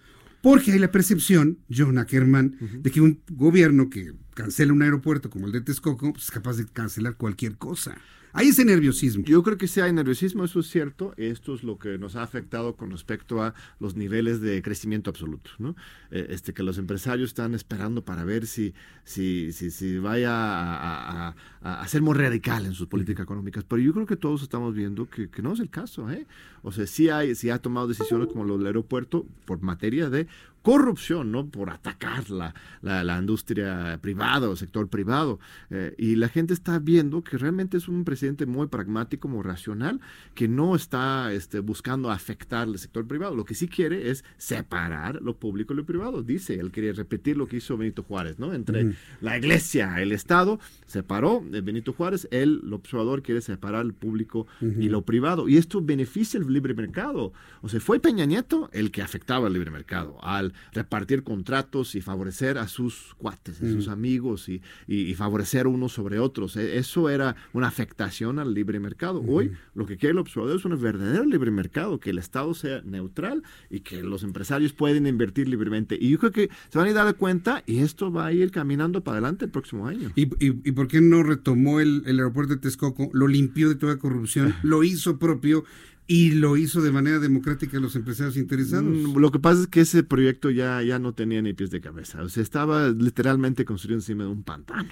Porque hay la percepción, John Ackerman, de que un gobierno que cancela un aeropuerto como el de Texcoco pues, es capaz de cancelar cualquier cosa. Hay ese nerviosismo.
Yo creo que sí hay nerviosismo, eso es cierto. Esto es lo que nos ha afectado con respecto a los niveles de crecimiento absoluto, ¿no? Eh, este, que los empresarios están esperando para ver si, si, si, si vaya a, a, ser muy radical en sus políticas económicas. Pero yo creo que todos estamos viendo que, que no es el caso, ¿eh? O sea, sí, hay, sí ha tomado decisiones como lo del aeropuerto por materia de corrupción, ¿no? Por atacar la, la, industria privada o sector privado. Eh, y la gente está viendo que realmente es un presidente muy pragmático, muy racional, que no está este, buscando afectar el sector privado. Lo que sí quiere es separar lo público y lo privado. Dice, él quiere repetir lo que hizo Benito Juárez, ¿no? Entre la iglesia, el Estado, separó de Benito Juárez, él, el observador, quiere separar el público y lo privado. Y esto beneficia el libre mercado. O sea, fue Peña Nieto el que afectaba el libre mercado. Al repartir contratos y favorecer a sus cuates, a sus amigos y, y, favorecer unos sobre otros. E, eso era una afectación al libre mercado. Hoy lo que quiere el observador es un verdadero libre mercado, que el Estado sea neutral y que los empresarios pueden invertir libremente. Y yo creo que se van a ir dar cuenta y esto va a ir caminando para adelante el próximo año.
¿Y, y, por qué no retomó el, el aeropuerto de Texcoco, lo limpió de toda corrupción, [laughs] lo hizo propio y lo hizo de manera democrática los empresarios interesados. Mm,
lo que pasa es que ese proyecto ya, ya no tenía ni pies de cabeza. O sea, estaba literalmente construido encima de un pantano.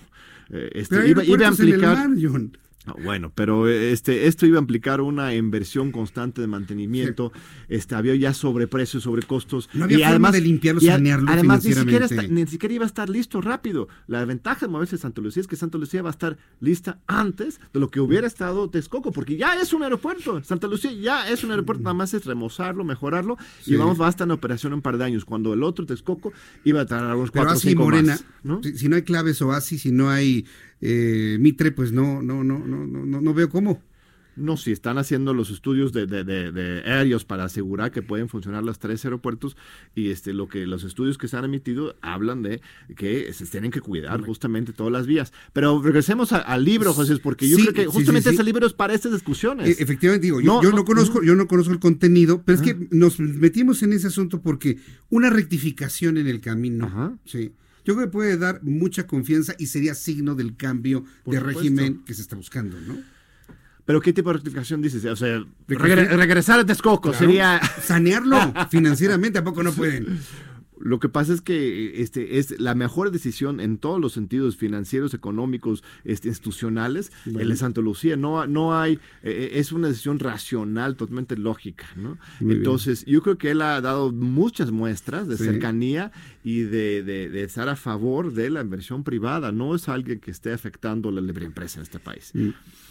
Eh, este, iba, a implicar.
Ah, bueno, pero este, esto iba a implicar una inversión constante de mantenimiento. Este, había ya sobreprecios, sobrecostos.
No había y forma además, de limpiarlo, sanearlo
Además, ni siquiera, ni siquiera, iba a estar listo rápido. La ventaja de moverse a Santa Lucía es que Santa Lucía va a estar lista antes de lo que hubiera estado Texcoco, porque ya es un aeropuerto. Santa Lucía ya es un aeropuerto, nada más es remozarlo, mejorarlo, y vamos, va a estar en operación en un par de años. Cuando el otro Texcoco iba a tardar unos cuatro o cinco Morena, ¿no?
Si, si no hay claves o así, si no hay eh, Mitre, pues no, no, no, no, no, no veo cómo.
No, si están haciendo los estudios de, de, aéreos para asegurar que pueden funcionar los tres aeropuertos y este lo que los estudios que se han emitido hablan de que se tienen que cuidar justamente todas las vías. Pero regresemos al libro, José, porque yo creo que justamente ese libro es para estas discusiones.
E, efectivamente, digo, yo, no, conozco, yo no conozco el contenido, pero es que nos metimos en ese asunto porque una rectificación en el camino, sí yo creo que puede dar mucha confianza y sería signo del cambio de régimen que se está buscando, ¿no?
Pero ¿qué tipo de rectificación dices? O sea, regresar a Texcoco sería...
Sanearlo [laughs] financieramente, ¿a poco no pueden?
Lo que pasa es que este es la mejor decisión en todos los sentidos financieros, económicos, este, institucionales, el de Santa Lucía. No, no hay, eh, es una decisión racional, totalmente lógica, ¿no? Entonces, yo creo que él ha dado muchas muestras de cercanía y de, de, estar a favor de la inversión privada. No es alguien que esté afectando la libre empresa en este país.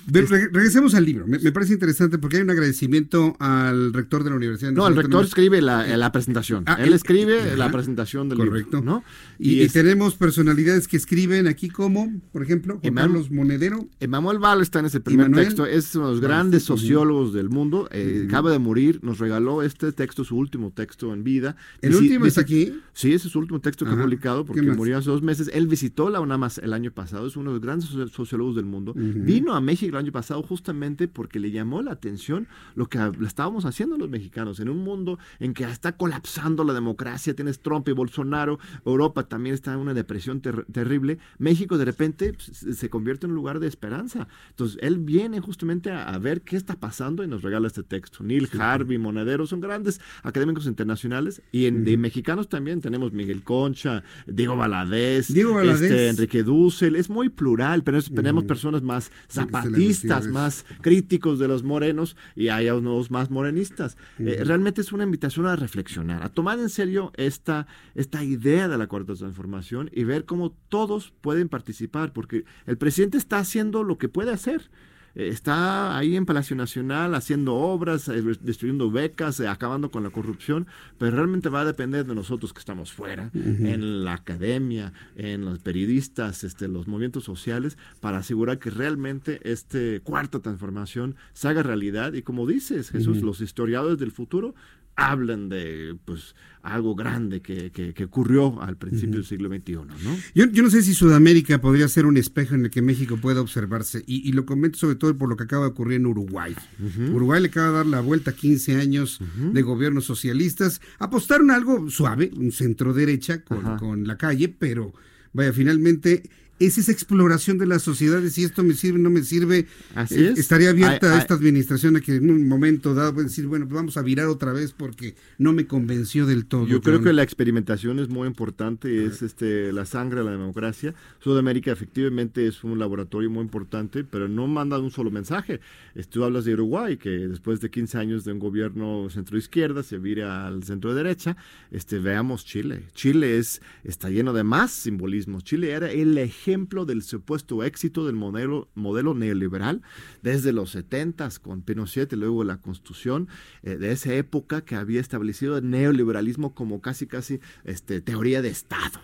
Regresemos al libro. Me, parece interesante porque hay un agradecimiento al rector de la universidad.
No, el rector escribe la, la presentación. Ah, él escribe la presentación del
correcto.
libro. ¿no?
Y, tenemos personalidades que escriben aquí como, por ejemplo, Juan Carlos Monedero.
Emanuel Val está en ese primer texto. Es uno de los grandes sociólogos del mundo. Eh, acaba de morir. Nos regaló este texto, su último texto en vida.
¿El último está aquí?
Sí, ese es su último texto que ha publicado porque murió hace dos meses. Él visitó la UNAM el año pasado. Es uno de los grandes sociólogos del mundo. Vino a México el año pasado justamente porque le llamó la atención lo que estábamos haciendo los mexicanos en un mundo en que está colapsando la democracia. Tienes Trump y Bolsonaro. Europa también está en una depresión terrible. México de repente pues, se convierte en un lugar de esperanza. Entonces, él viene justamente a, ver qué está pasando y nos regala este texto. Neil Harvey, Monedero, son grandes académicos internacionales y en, de mexicanos también tenemos Miguel Concha, Diego Valadez,
Diego
Este, Enrique Dussel. Es muy plural, pero tenemos personas más zapatistas, más críticos de los morenos y hay unos más morenistas. Eh, realmente es una invitación a reflexionar, a tomar en serio esta, esta idea de la cuarta transformación y ver cómo todos pueden participar, porque el presidente está haciendo lo que puede hacer está ahí en Palacio Nacional haciendo obras, eh, destruyendo becas, eh, acabando con la corrupción, pero realmente va a depender de nosotros que estamos fuera, en la academia, en los periodistas, este, los movimientos sociales, para asegurar que realmente este cuarta transformación se haga realidad. Y como dices, Jesús, los historiadores del futuro hablan de pues algo grande que, que, ocurrió al principio del siglo XXI. ¿no?
Yo, yo, no sé si Sudamérica podría ser un espejo en el que México pueda observarse, y, lo comento sobre todo por lo que acaba de ocurrir en Uruguay. Uruguay le acaba de dar la vuelta a 15 años de gobiernos socialistas, apostaron algo suave, un centro derecha con, con la calle, pero vaya, finalmente es esa exploración de las sociedades, si esto me sirve, no me sirve.
Así
eh, Estaría abierta a esta administración a que en un momento dado decir, bueno, pues vamos a virar otra vez porque no me convenció del todo.
Yo creo que la experimentación es muy importante, es este la sangre de la democracia. Sudamérica efectivamente es un laboratorio muy importante, pero no manda un solo mensaje. Tú hablas de Uruguay, que después de 15 años de un gobierno centro-izquierda se vira al centro-derecha. Este, veamos Chile. Chile es, está lleno de más simbolismos. Chile era el ejemplo del supuesto éxito del modelo, modelo neoliberal desde los 70 con Pinochet y luego la constitución eh, de esa época que había establecido el neoliberalismo como casi casi este, teoría de Estado.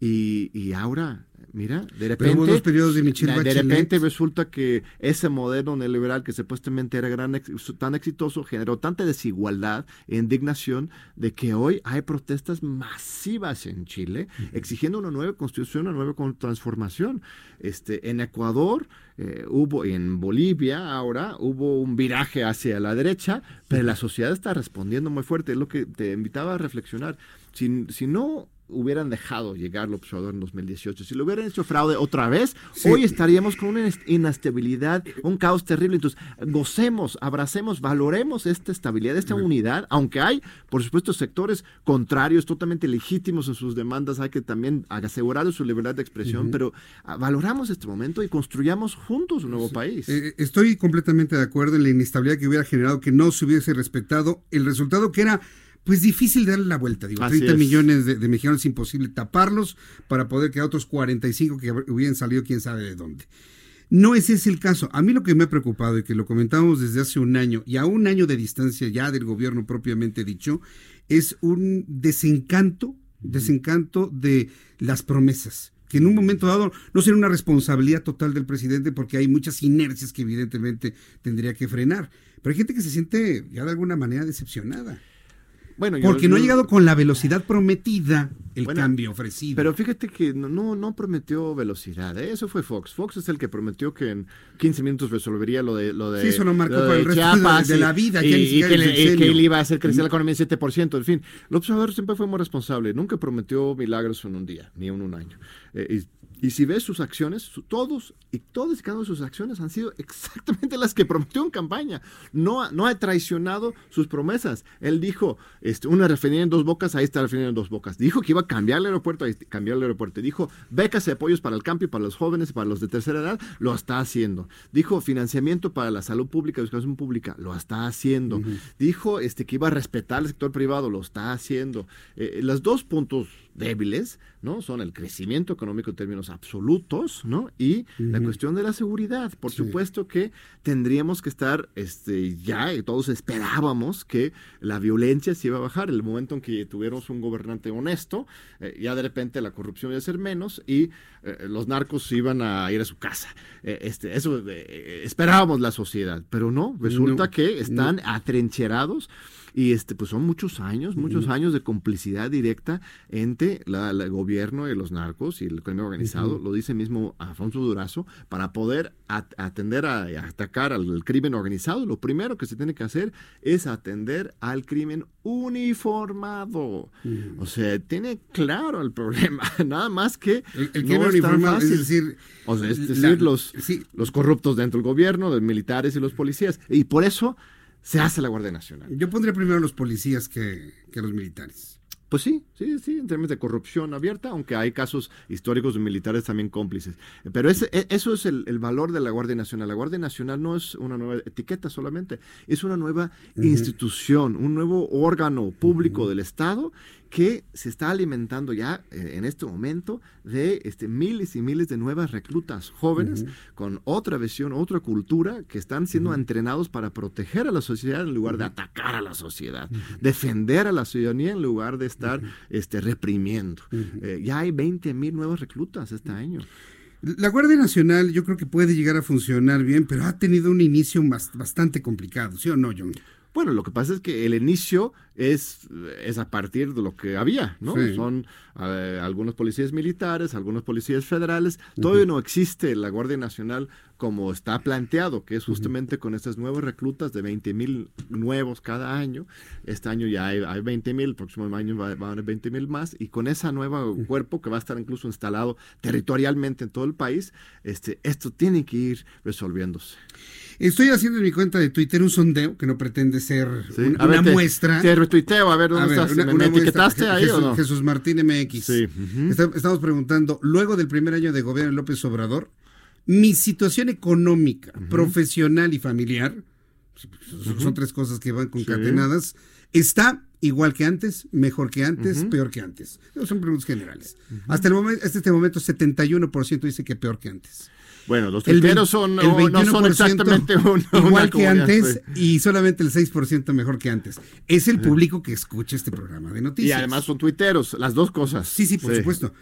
y, y ahora Mira, de repente, de, repente resulta que ese modelo neoliberal que supuestamente era gran, tan exitoso generó tanta desigualdad e indignación de que hoy hay protestas masivas en Chile exigiendo una nueva constitución, una nueva transformación. Este, en Ecuador eh, hubo, en Bolivia ahora hubo un viraje hacia la derecha, pero la sociedad está respondiendo muy fuerte. Es lo que te invitaba a reflexionar. Si, si no hubieran dejado llegar López Obrador en 2018, si lo hubieran hecho fraude otra vez, hoy estaríamos con una inestabilidad, un caos terrible. Entonces, gocemos, abracemos, valoremos esta estabilidad, esta unidad, aunque hay, por supuesto, sectores contrarios, totalmente legítimos en sus demandas, hay que también asegurar su libertad de expresión, pero ah, valoramos este momento y construyamos juntos un nuevo país.
Eh, estoy completamente de acuerdo en la inestabilidad que hubiera generado que no se hubiese respetado el resultado que era pues difícil darle la vuelta. Digo, 30 millones de, mexicanos es imposible taparlos para poder que a otros 45 que hubieran salido quién sabe de dónde. No ese es el caso. A mí lo que me ha preocupado y que lo comentábamos desde hace un año y a un año de distancia ya del gobierno propiamente dicho, es un desencanto, desencanto de las promesas que en un momento dado no será una responsabilidad total del presidente porque hay muchas inercias que evidentemente tendría que frenar. Pero hay gente que se siente ya de alguna manera decepcionada. Porque no ha llegado con la velocidad prometida el cambio ofrecido.
Pero fíjate que no, no, prometió velocidad, ¿eh? eso fue Fox. Fox es el que prometió que en 15 minutos resolvería lo de lo de
Sí, eso no marcó para el resto de, la vida.
Y, que, él iba a hacer crecer la economía en 7%, en fin. El observador siempre fue muy responsable, nunca prometió milagros en un día, ni en un año. Eh, y si ves sus acciones, todos y todas y cada una de sus acciones han sido exactamente las que prometió en campaña. No, no ha traicionado sus promesas. Él dijo, este, una refinería en dos bocas, ahí está la refinería en dos bocas. Dijo que iba a cambiar el aeropuerto, ahí cambiar el aeropuerto. Dijo, becas y apoyos para el campo y para los jóvenes y para los de tercera edad, lo está haciendo. Dijo, financiamiento para la salud pública y educación pública, lo está haciendo. Dijo este, que iba a respetar el sector privado, lo está haciendo. Eh, los dos puntos débiles, ¿no? Son el crecimiento económico en términos absolutos, ¿no? Y la cuestión de la seguridad. Por supuesto que tendríamos que estar, este, ya, y todos esperábamos que la violencia se iba a bajar. El momento en que tuviéramos un gobernante honesto, eh, ya de repente la corrupción iba a ser menos y eh, los narcos iban a ir a su casa. Eh, este, eso esperábamos la sociedad, pero no, resulta que están atrincherados y este, pues son muchos años, muchos años de complicidad directa entre el gobierno y los narcos y el crimen organizado, lo dice mismo Afonso Durazo, para poder atender a, atacar al crimen organizado, lo primero que se tiene que hacer es atender al crimen uniformado. O sea, tiene claro el problema, [laughs] nada más que
el, crimen uniformado es decir,
es decir los, los corruptos dentro del gobierno, los militares y los policías. Y por eso se hace la Guardia Nacional.
Yo pondría primero a los policías que, que a los militares.
Pues sí, sí, sí, en términos de corrupción abierta, aunque hay casos históricos de militares también cómplices. Pero ese, e, eso es el, valor de la Guardia Nacional. La Guardia Nacional no es una nueva etiqueta solamente, es una nueva institución, un nuevo órgano público del Estado que se está alimentando ya eh, en este momento de este, miles y miles de nuevas reclutas jóvenes con otra visión, otra cultura, que están siendo entrenados para proteger a la sociedad en lugar de atacar a la sociedad, defender a la ciudadanía en lugar de estar este, reprimiendo. Eh, ya hay 20 mil nuevos reclutas este año.
La Guardia Nacional yo creo que puede llegar a funcionar bien, pero ha tenido un inicio bastante complicado, ¿sí o no, John?
Bueno, lo que pasa es que el inicio es, es a partir de lo que había, ¿no? Son eh, algunos policías militares, algunos policías federales. Todavía no existe la Guardia Nacional como está planteado, que es justamente con estas nuevas reclutas de 20 mil nuevos cada año. Este año ya hay, hay 20 mil, el próximo año va, a haber 20 mil más, y con ese nuevo cuerpo que va a estar incluso instalado territorialmente en todo el país, este, esto tiene que ir resolviéndose.
Estoy haciendo en mi cuenta de Twitter un sondeo que no pretende ser una muestra.
Te, retuiteo, a ver, ¿dónde estás? ¿Me, etiquetaste ahí
Jesús,
o no?
Jesús Martín MX. Sí. estamos preguntando, luego del primer año de gobierno de López Obrador, mi situación económica, profesional y familiar, son tres cosas que van concatenadas, está igual que antes, mejor que antes, peor que antes. Son preguntas generales. Hasta el momento, hasta este momento, 71% dice que peor que antes.
Bueno, los tuiteros son, no, son exactamente [laughs]
igual que antes y solamente el 6% mejor que antes. Es el público que escucha este programa de noticias.
Y además son tuiteros, las dos cosas.
Sí, sí, por supuesto.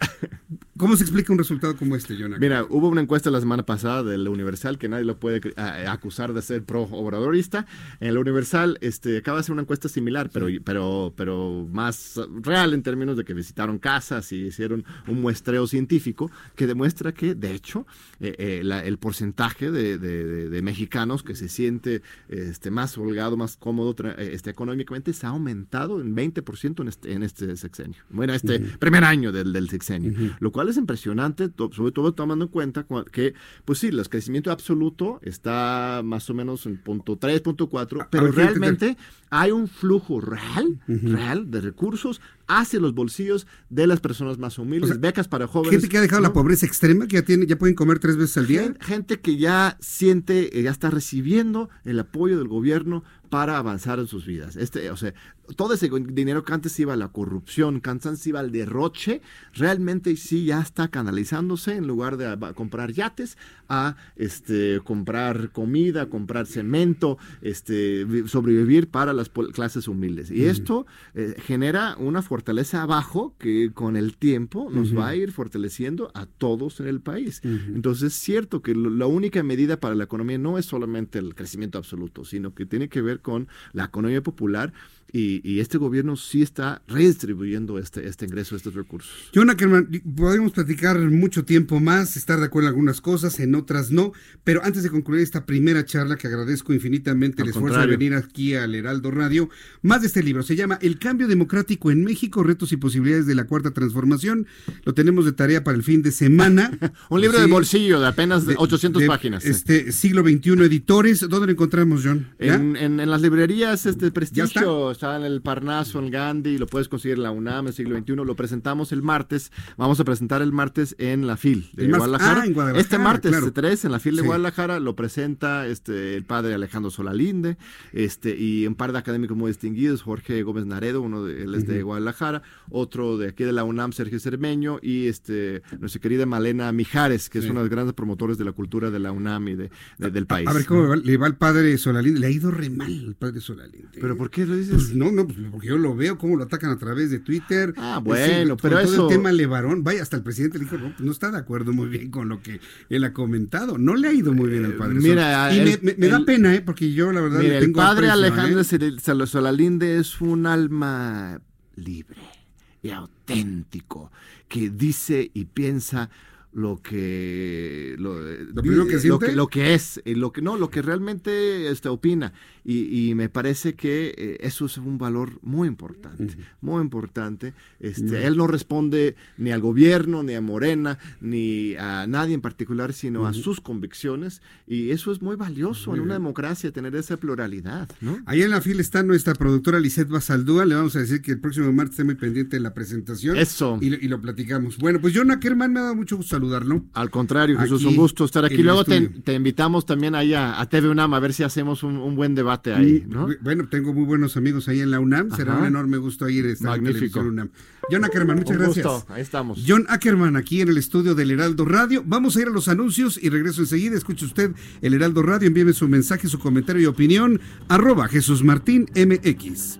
¿Cómo se explica un resultado como este, Jonathan?
Mira, hubo una encuesta la semana pasada de la Universal que nadie lo puede acusar de ser pro obradorista. En la Universal este, acaba de hacer una encuesta similar, pero, pero, pero más real en términos de que visitaron casas y hicieron un muestreo científico que demuestra que, de hecho, eh, eh, el porcentaje de, mexicanos que se siente este, más holgado, más cómodo este, económicamente se ha aumentado en 20% en este, en este sexenio. Bueno, este primer año del, del sexenio, lo cual es impresionante, sobre todo tomando en cuenta que, pues sí, el crecimiento absoluto está más o menos en punto 3, punto 4, pero realmente hay un flujo real, real de recursos hacia los bolsillos de las personas más humildes, becas para jóvenes.
Gente que ha dejado la pobreza extrema, que ya tiene, ya pueden comer tres veces al día.
Gente, que ya siente, eh, ya está recibiendo el apoyo del gobierno para avanzar en sus vidas. Este, o sea, todo ese dinero que antes iba a la corrupción, que antes iba al derroche, realmente sí ya está canalizándose en lugar de comprar yates a este comprar comida, comprar cemento, este sobrevivir para las clases humildes. Y esto eh, genera una fortaleza abajo que con el tiempo nos va a ir fortaleciendo a todos en el país. Entonces es cierto que la única medida para la economía no es solamente el crecimiento absoluto, sino que tiene que ver con la economía popular y, y este gobierno sí está redistribuyendo este, este ingreso, estos recursos.
John Ackerman, podemos platicar mucho tiempo más, estar de acuerdo en algunas cosas, en otras no, pero antes de concluir esta primera charla, que agradezco infinitamente el esfuerzo de venir aquí al Heraldo Radio, más de este libro, se llama El cambio democrático en México, retos y posibilidades de la cuarta transformación, lo tenemos de tarea para el fin de semana. [laughs]
Un libro de bolsillo de apenas
De-
800
de,
páginas.
Este siglo XXI editores, ¿dónde lo encontramos, John?
En, en- en las librerías este
¿Ya
prestigio
está?
en el Parnaso, en Gandhi, lo puedes conseguir en la UNAM, en siglo XXI. Lo presentamos el martes. Vamos a presentar el martes en la FIL de
El
Guadalajara.
ah, en Guadalajara,
Este martes
claro.
3 en la FIL de
Sí.
Guadalajara lo presenta este el padre Alejandro Solalinde este y un par de académicos muy distinguidos, Jorge Gómez Naredo, uno de él es de. Guadalajara, otro de aquí de la UNAM, Sergio Cermeño y este nuestra querida Malena Mijares, que
Sí.
es uno de los grandes promotores de la cultura de la UNAM y de, de- del país.
A ver cómo le va, le va al padre Solalinde. Le ha ido re mal al padre Solalinde.
¿Pero por qué lo dices?
Pues no, no, pues porque yo lo veo, cómo lo atacan a través de Twitter.
Ah,
Es
bueno,
con
pero
todo
eso-
el tema Levarón, vaya, hasta el presidente le dijo, no, pues no está de acuerdo muy bien con lo que él ha comentado. No le ha ido muy bien al padre.
mira,
Sol. y me,
el-
me- me da
el-
pena, ¿eh? Porque yo la verdad
Mira,
le
el
tengo
padre
aprecio,
Alejandro
¿eh?
Cel- Sal- Solalinde es un alma libre y auténtico que dice y piensa lo que lo,
¿Lo primero que
lo
siente?
que, lo que es y lo que no lo que realmente este, opina y, y me parece que eh, eso es un valor muy importante muy importante este él no responde ni al gobierno ni a Morena ni a nadie en particular sino a
Ujú.
sus convicciones y eso es muy valioso
Muy
en una
bien.
democracia tener esa pluralidad ¿no?
Ahí en la fila está nuestra productora Lisette Basaldúa. Le vamos a decir que el próximo martes esté muy pendiente de la presentación.
Eso.
Y, lo- y lo platicamos. Bueno, pues John Ackerman me ha dado mucho gusto saludarlo.
Al contrario, Jesús,
Aquí,
un gusto estar aquí.
en
Luego te, invitamos también ahí a, a TV UNAM a ver si hacemos un, un buen debate ahí,
Mm,
¿no?
Bueno, tengo muy buenos amigos ahí en la UNAM. Será un enorme gusto ir a estar en
Magnífico.
Televisión UNAM. John Ackerman, muchas
Un
gracias.
gusto, ahí estamos.
John Ackerman aquí en el estudio del Heraldo Radio. Vamos a ir a los anuncios y regreso enseguida. Escuche usted el Heraldo Radio. Envíeme su mensaje, su comentario y opinión. Arroba Jesús Martín MX.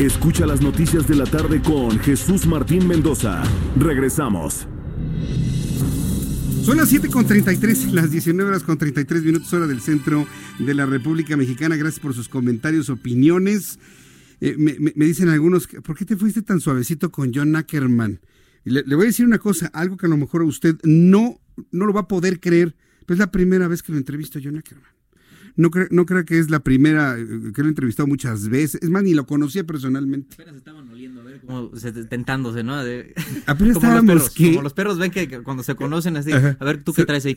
Escucha las noticias de la tarde con Jesús Martín Mendoza. Regresamos.
Son las 7.33, las 19 horas con 33 minutos hora del centro de la República Mexicana. Gracias por sus comentarios, opiniones. Eh, me, dicen algunos, ¿por qué te fuiste tan suavecito con John Ackerman? Le voy a decir una cosa, algo que a lo mejor usted no, no lo va a poder creer, pero es la primera vez que lo entrevisto a John Ackerman. No, cre- no creo que es la primera, eh, que lo he entrevistado muchas veces. Es más, ni lo conocía personalmente.
Como se- tentándose, ¿no? De- [laughs]
Apenas
como, los perros,
que-
como los perros ven que, cuando se conocen así,
Ajá.
a ver, ¿tú qué traes ahí?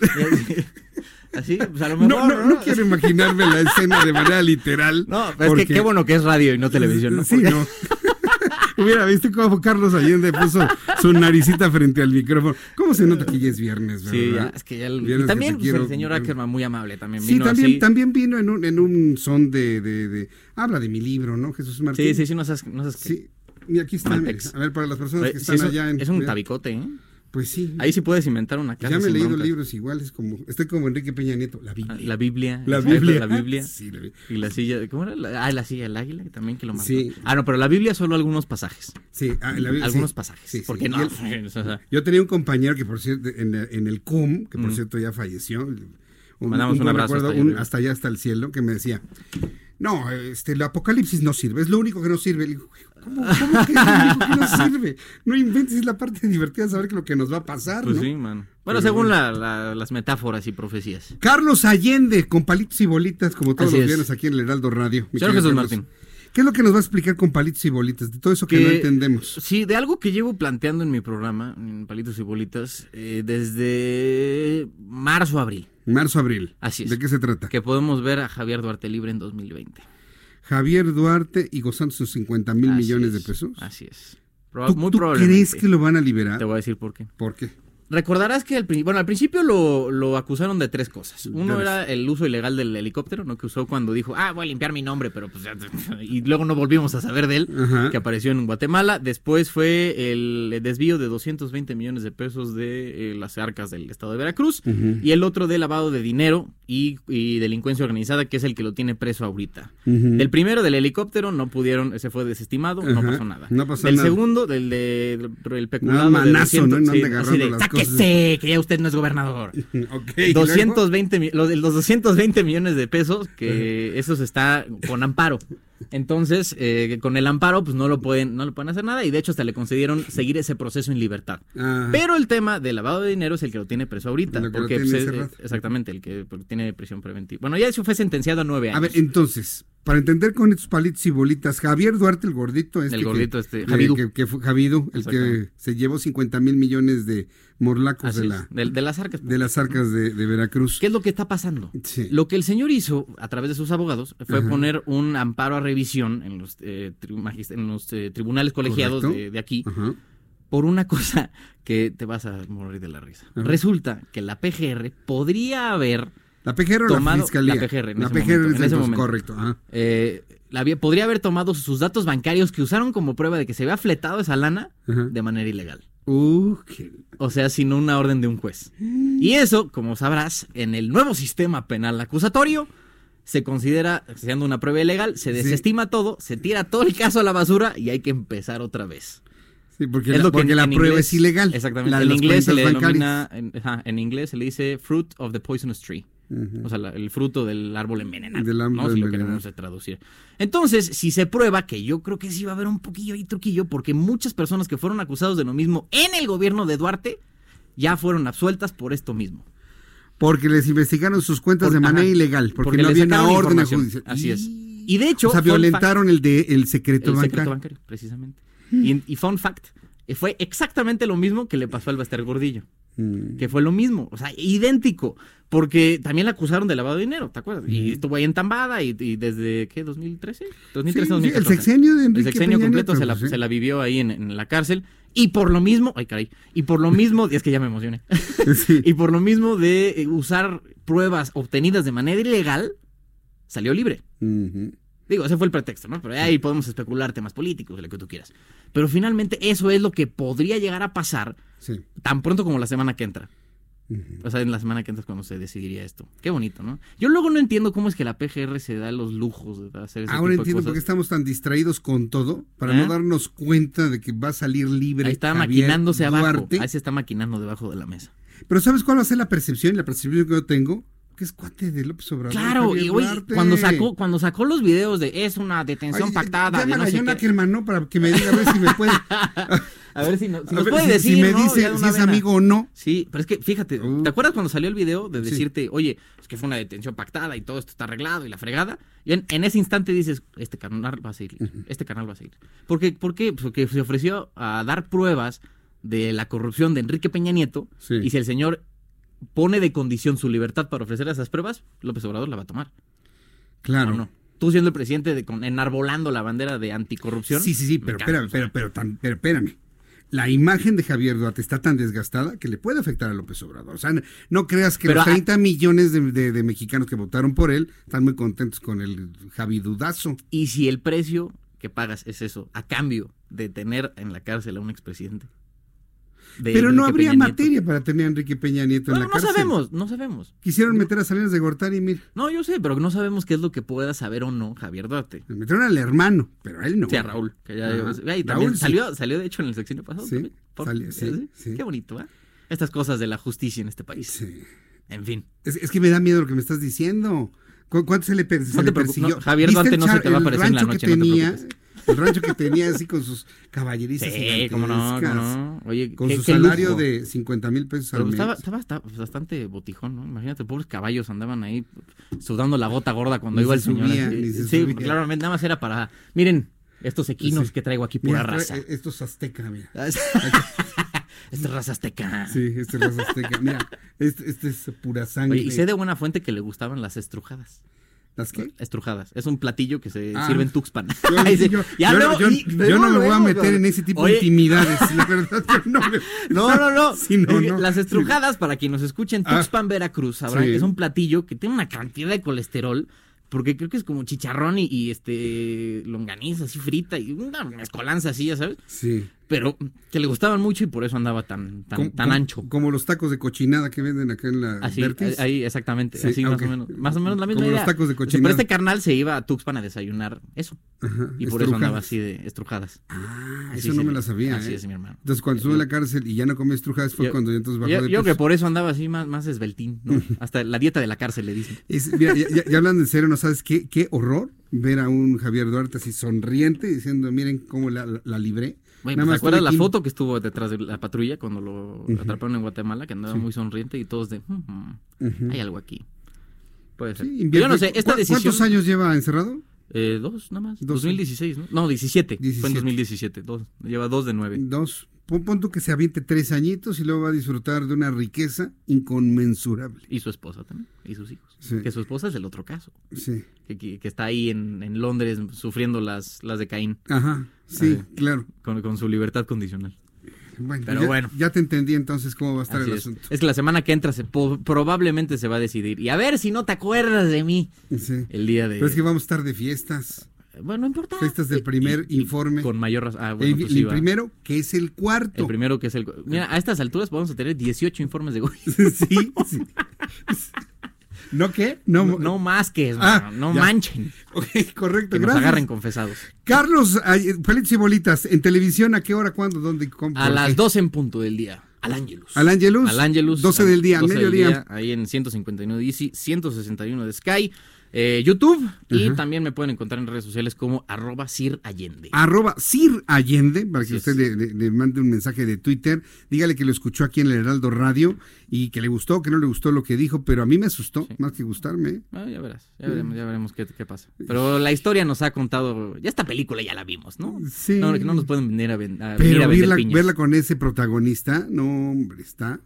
[laughs] así, pues a lo mejor...
No, no, no quiero imaginarme la escena de manera literal.
No, pero es que qué bueno que es radio y no televisión, ¿no?
Sí, no. [laughs] Hubiera visto cómo Carlos Allende puso su naricita frente al micrófono. ¿Cómo se nota que ya es viernes, verdad?
Sí, ya, es que ya... el-
Viernes
y también pues,
quiero-
el señor Ackerman muy amable también.
Sí, también,
así.
también vino en un, en un son de, de, de- Habla de mi libro, ¿no, Jesús Martín?
Sí, sí, sí, no sabes, no sabes qué.
Sí, y aquí está. A ver, para las personas que están allá en...
Es un
mira,
tabicote, ¿eh?
Pues sí.
Ahí sí puedes inventar una casa
Ya me he leído
broncas.
libros iguales, como estoy como Enrique Peña Nieto, la Biblia.
La Biblia.
La Biblia.
La Biblia. [laughs]
Sí, la Biblia.
Y la silla, ¿cómo era? La- ah, la silla del águila, que también que lo mató.
Sí.
Ah, no, pero la Biblia solo algunos pasajes.
Sí, ah, la Biblia,
Algunos
sí.
pasajes.
Sí.
Porque no,
él- [laughs]
o sea,
Yo tenía un compañero que, por cierto, en, en el CUM, que por
Mm.
cierto ya falleció. Un,
Mandamos un abrazo
recuerdo,
hasta allá
un-
arriba.
hasta allá, hasta el cielo, que me decía, no, este, el apocalipsis no sirve, es lo único que no sirve. Le digo, ¿cómo, cómo que es lo único que no sirve? No inventes, es la parte divertida de saber que lo que nos va a pasar,
pues
¿no?
sí, man. Bueno,
Pero
según la- la- las metáforas y profecías.
Carlos Allende, con palitos y bolitas, como todos
Así
los
es.
viernes aquí en el Heraldo Radio. mi
Señor Jesús
Carlos.
Martín.
¿Qué es lo que nos va a explicar con palitos y bolitas? De todo eso que, no entendemos.
Sí, de algo que llevo planteando en mi programa, en Palitos y Bolitas, eh, desde marzo, abril.
Marzo, abril.
Así es.
¿De qué se trata?
Que podemos ver a Javier Duarte libre en 2020.
Javier Duarte y gozando sus 50 mil millones de pesos.
Así es.
¿Tú,
muy
tú
probablemente.
crees que lo van a liberar?
Te voy a decir por qué.
¿Por qué?
Recordarás que al, bueno, al principio lo, lo acusaron de tres cosas. Uno era el uso ilegal del helicóptero, ¿no? Que usó cuando dijo, ah, voy a limpiar mi nombre, pero pues ya... Y luego no volvimos a saber de él,
Ajá.
que apareció en Guatemala. Después fue el desvío de 220 millones de pesos de eh, las arcas del estado de Veracruz. Y el otro de lavado de dinero y, y delincuencia organizada, que es el que lo tiene preso ahorita.
Ujú.
Del primero, del helicóptero, no pudieron, ese fue desestimado, no pasó nada.
no pasó
del
nada.
segundo, del de del peculado de
manazo,
200,
¿no? No
sí, así de,
las
"Sáquese, [laughs] que ya usted no es gobernador. [laughs]
Ok, ¿y luego?
220 mi- los, los 220 millones de pesos, que eso se está con amparo. Entonces, eh, con el amparo, pues no lo pueden, no le pueden hacer nada, y de hecho hasta le concedieron seguir ese proceso en libertad.
Ah.
Pero el tema del lavado de dinero es el que lo tiene preso ahorita.
Lo que lo
porque
tiene
pues, es- exactamente, el que tiene prisión preventiva. Bueno, ya eso fue sentenciado a nueve años.
A ver, entonces, para entender con estos palitos y bolitas, Javier Duarte, el gordito, este
El
que-
gordito, este,
eh,
Javidú.
que, que fue Javidú, el que se llevó 50 mil millones de morlacos
Así
de, la,
de, de las arcas.
de las arcas de, de Veracruz.
¿Qué es lo que está pasando?
Sí.
Lo que el señor hizo a través de sus abogados fue
Ajá.
poner un amparo a revisión en los, eh, tri- magist- en los eh, tribunales colegiados de, de aquí
Ajá.
por una cosa que te vas a morir de la risa.
Ajá.
Resulta que la PGR podría haber
¿La PGR o la
tomado
Fiscalía?
la PGR en
La
ese
PGR
momento,
es
en ese
entonces,
momento.
correcto, ajá.
Eh, la podría haber tomado sus datos bancarios que usaron como prueba de que se había fletado esa lana
Ajá.
de manera ilegal.
Uh, qué-
O sea, sin una orden de un juez. Y eso, como sabrás, en el nuevo sistema penal acusatorio, se considera siendo una prueba ilegal, se
Sí.
desestima todo, se tira todo el caso a la basura y hay que empezar otra vez.
Sí, porque
Es
la,
lo que
porque
en-
la
en
prueba
inglés-
es ilegal.
Exactamente.
La de
en
las
inglés se le denomina, en, ajá, en inglés se le dice fruit of the poisonous tree. O sea, la- el fruto del árbol envenenado.
Del árbol
¿no? Si lo
envenenado.
queremos traducir. Entonces, si se prueba, que yo creo que sí va a haber un poquillo y truquillo, porque muchas personas que fueron acusados de lo mismo en el gobierno de Duarte ya fueron absueltas por esto mismo.
Porque les investigaron sus cuentas
Por-
de manera
ajá.
ilegal, porque,
Porque
no había una orden judicial.
Así es. Y de hecho,
o sea, violentaron el de el secreto
el
bancario.
secreto bancario, precisamente. Y, y fun fact, eh, fue exactamente lo mismo que le pasó al Baster Gordillo.
Mm.
Que fue lo mismo, o sea, idéntico. Porque también la acusaron de lavado de dinero, ¿te acuerdas? Y estuvo ahí entambada y, y desde, ¿qué? ¿2013? 2013,
Sí, sí,
2014.
el sexenio de Enrique
El sexenio
Peña
completo
Nieto,
se, la,
pues,
se la vivió ahí en, en la cárcel. Y por lo mismo, ay caray, y por lo mismo, [laughs] es que ya me emocioné. [laughs] y por lo mismo de eh, usar pruebas obtenidas de manera ilegal, salió libre. Digo, ese fue el pretexto, ¿no? Pero ahí podemos especular temas políticos, lo que tú quieras. Pero finalmente eso es lo que podría llegar a pasar
Sí.
tan pronto como la semana que entra. O sea, en la semana que entra es cuando se decidiría esto. Qué bonito, ¿no? Yo luego no entiendo cómo es que la PGR se da los lujos de hacer ese
Ahora
tipo de
entiendo por qué estamos tan distraídos con todo, para
¿Eh?
no darnos cuenta de que va a salir libre.
Ahí está
Javier
maquinándose abajo. Ahí se está maquinando debajo de la mesa.
Pero ¿sabes cuál va a ser la percepción? Y la percepción que yo tengo, que es cuate de López Obrador.
Claro,
Javier
y
Duarte.
cuando sacó, cuando sacó los videos de es una detención
Ay,
pactada, de
Llámala
no
a
sé
John
qué.
Ackerman, ¿no? Para que me diga a ver si me puede. [laughs]
A ver si, no- si nos
ver,
puede
si-
decir,
si me
¿no?
dice si es
vena.
amigo o no.
Sí, pero es que fíjate, ¿te acuerdas cuando salió el video de
Sí.
decirte, oye, es que fue una detención pactada y todo esto está arreglado y la fregada? Y en, en ese instante dices, este canal va a seguir, este canal va a seguir. ¿Por qué? ¿Por qué? Pues Porque se ofreció a dar pruebas de la corrupción de Enrique Peña Nieto
Sí.
y si el señor pone de condición su libertad para ofrecer esas pruebas, López Obrador la va a tomar.
Claro.
¿O no? Tú siendo el presidente de, con, enarbolando la bandera de anticorrupción.
Sí, sí, sí, pero espérame, pero, pero, tan- pero espérame. La imagen de Javier Duarte está tan desgastada que le puede afectar a López Obrador. O sea, no, no creas que
Pero
los
a-
30 millones de, de- de mexicanos que votaron por él están muy contentos con el Javi Dudazo.
Y si el precio que pagas es eso, a cambio de tener en la cárcel a un expresidente. De
Pero no habría materia para tener a Enrique Peña Nieto en
Bueno,
la
no
cárcel.
sabemos, no sabemos.
Quisieron meter a Salinas de Gortari, mira.
No, yo sé, pero no sabemos qué es lo que pueda saber o no Javier Duarte.
Le metieron al hermano, pero a él no.
Sí, a Raúl. Que ya, también
Raúl sí.
salió, salió de hecho en el sexenio pasado.
Sí,
también. Por-
salió, sí, sí.
Qué bonito, ¿eh? Estas cosas de la justicia en este país.
Sí.
En fin.
Es, es que me da miedo lo que me estás diciendo. ¿Cu- ¿Cuánto se le, per- se
No
le
te preocupes,
persiguió?
no, Javier
¿Viste
Duarte no se te va a aparecer en la noche,
que
no te
tenía. El rancho que tenía así con sus caballerizas.
Sí, cómo no, cómo no. Oye,
con
qué-
su
qué
salario
lujo.
de 50 mil pesos al mes.
estaba, estaba, bastante botijón, ¿no? Imagínate, pobres caballos andaban ahí sudando la bota gorda cuando
Ni
iba el
se
señor.
subía,
así.
ni se
sí,
subía.
claramente nada más era para, miren, estos equinos
Sí.
que traigo aquí, pura
Mira,
raza.
trae- Esto es azteca, mira.
Esta [laughs] es raza azteca.
Sí, este es raza azteca. Mira, este, este es pura sangre.
Oye, y sé de buena fuente que le gustaban las estrujadas.
¿Las qué?
Estrujadas. Es un platillo que se
Ah.
sirve en Tuxpan. [laughs]
Yo, [laughs]
Ahí se-
yo-
ya
yo-
luego-
yo-
y
yo
luego,
no me voy a
luego,
meter en ese tipo
Oye,
de intimidades. [laughs] La verdad, yo no me-
No, no, no.
Sí, no, no.
Las estrujadas, para quien nos escuche en
Ah.
Tuxpan, Veracruz, sabrán
Sí.
que es un platillo que tiene una cantidad de colesterol. Porque creo que es como chicharrón y, y, este longaniza así frita y una mezcolanza así, ya sabes.
Sí.
Pero que le gustaban mucho y por eso andaba tan, tan,
Como-
tan
como-
ancho.
Como los tacos de cochinada que venden acá en la
Así,
Vertis.
ahí, exactamente,
Sí,
así más o menos. Más o menos la misma
Como los
idea.
tacos de.
Pero este carnal se iba a Tuxpan a desayunar eso.
Ajá,
y por eso andaba así de estrujadas.
Ah,
Así
eso no me
le-
la sabía.
Así
¿eh?
es, mi hermano.
Entonces, cuando estuvo en la cárcel y ya no comía estrujadas, fue
Yo-
cuando ya entonces bajó
Yo,
de
yo
peso.
que por eso andaba así más, más esbeltín, ¿no? [laughs] Hasta la dieta de la cárcel le dicen.
Es- mira, ya, ya- ya hablando en serio, ¿no sabes qué, qué horror ver a un Javier Duarte así sonriente diciendo, miren cómo la, la- la libré?
Güey, ¿te acuerdas la foto que estuvo detrás de la patrulla cuando lo atraparon en Guatemala? Que andaba
Sí.
muy sonriente y todos de, "Mm, mm, hay algo aquí. Puede ser.
Invierte-
Yo no sé, esta
¿Cu-
decisión...
¿Cuántos años lleva encerrado?
Eh, dos, nada más.
Dos.
2016, ¿no? No, 17. Fue
17.
en 2017. Dos. Lleva dos de nueve.
Dos. Pon, que se aviente tres añitos y luego va a disfrutar de una riqueza inconmensurable.
Y su esposa también. Y sus hijos.
Sí.
Que su esposa es el otro caso.
Sí.
Que, que- que está ahí en, en Londres sufriendo las, las de Caín.
Ajá, sí,
Así,
claro.
Con, con su libertad condicional.
Bueno,
Pero
ya,
bueno.
Ya te entendí entonces cómo va a estar el
es.
asunto.
Es que la semana que entra se, po- probablemente se va a decidir. Y a ver si no te acuerdas de mí.
Sí.
El día de...
Pero es que vamos a estar de fiestas.
Bueno, no importa.
Fiestas del primer informe.
Con mayor razón. Ah, bueno,
el,
pues
el primero, que es el cuarto.
El primero que es el... Mira, a estas alturas podemos tener 18 informes de Goy. [laughs]
sí, sí. ¿No qué? No,
No, no más que...
Ah,
no
ya.
manchen.
Ok, correcto,
Que nos
gracias.
agarren confesados.
Carlos, palitos y bolitas, ¿en televisión a qué hora, cuándo, dónde? cómo,
A las
qué?
12 en punto del día. Al Ángelus.
Al Ángelus.
Al Ángelus.
12 del día,
12 del
mediodía.
día, ahí en 159 de Easy, 161 de Sky, eh, YouTube. Y también me pueden encontrar en redes sociales como arroba Sir Allende.
Arroba Sir Allende, para que usted le, le- le mande un mensaje de Twitter, dígale que lo escuchó aquí en el Heraldo Radio y que le gustó, que no le gustó lo que dijo, pero a mí me asustó, más que gustarme. ¿eh?
Ah, ya verás, ya veremos, ya veremos qué, qué pasa. Pero la historia nos ha contado, ya esta película ya la vimos, ¿no?
Sí.
No, no nos pueden venir a, ven- a venir a
Pero
vender
verla, verla con ese protagonista, no, hombre, está.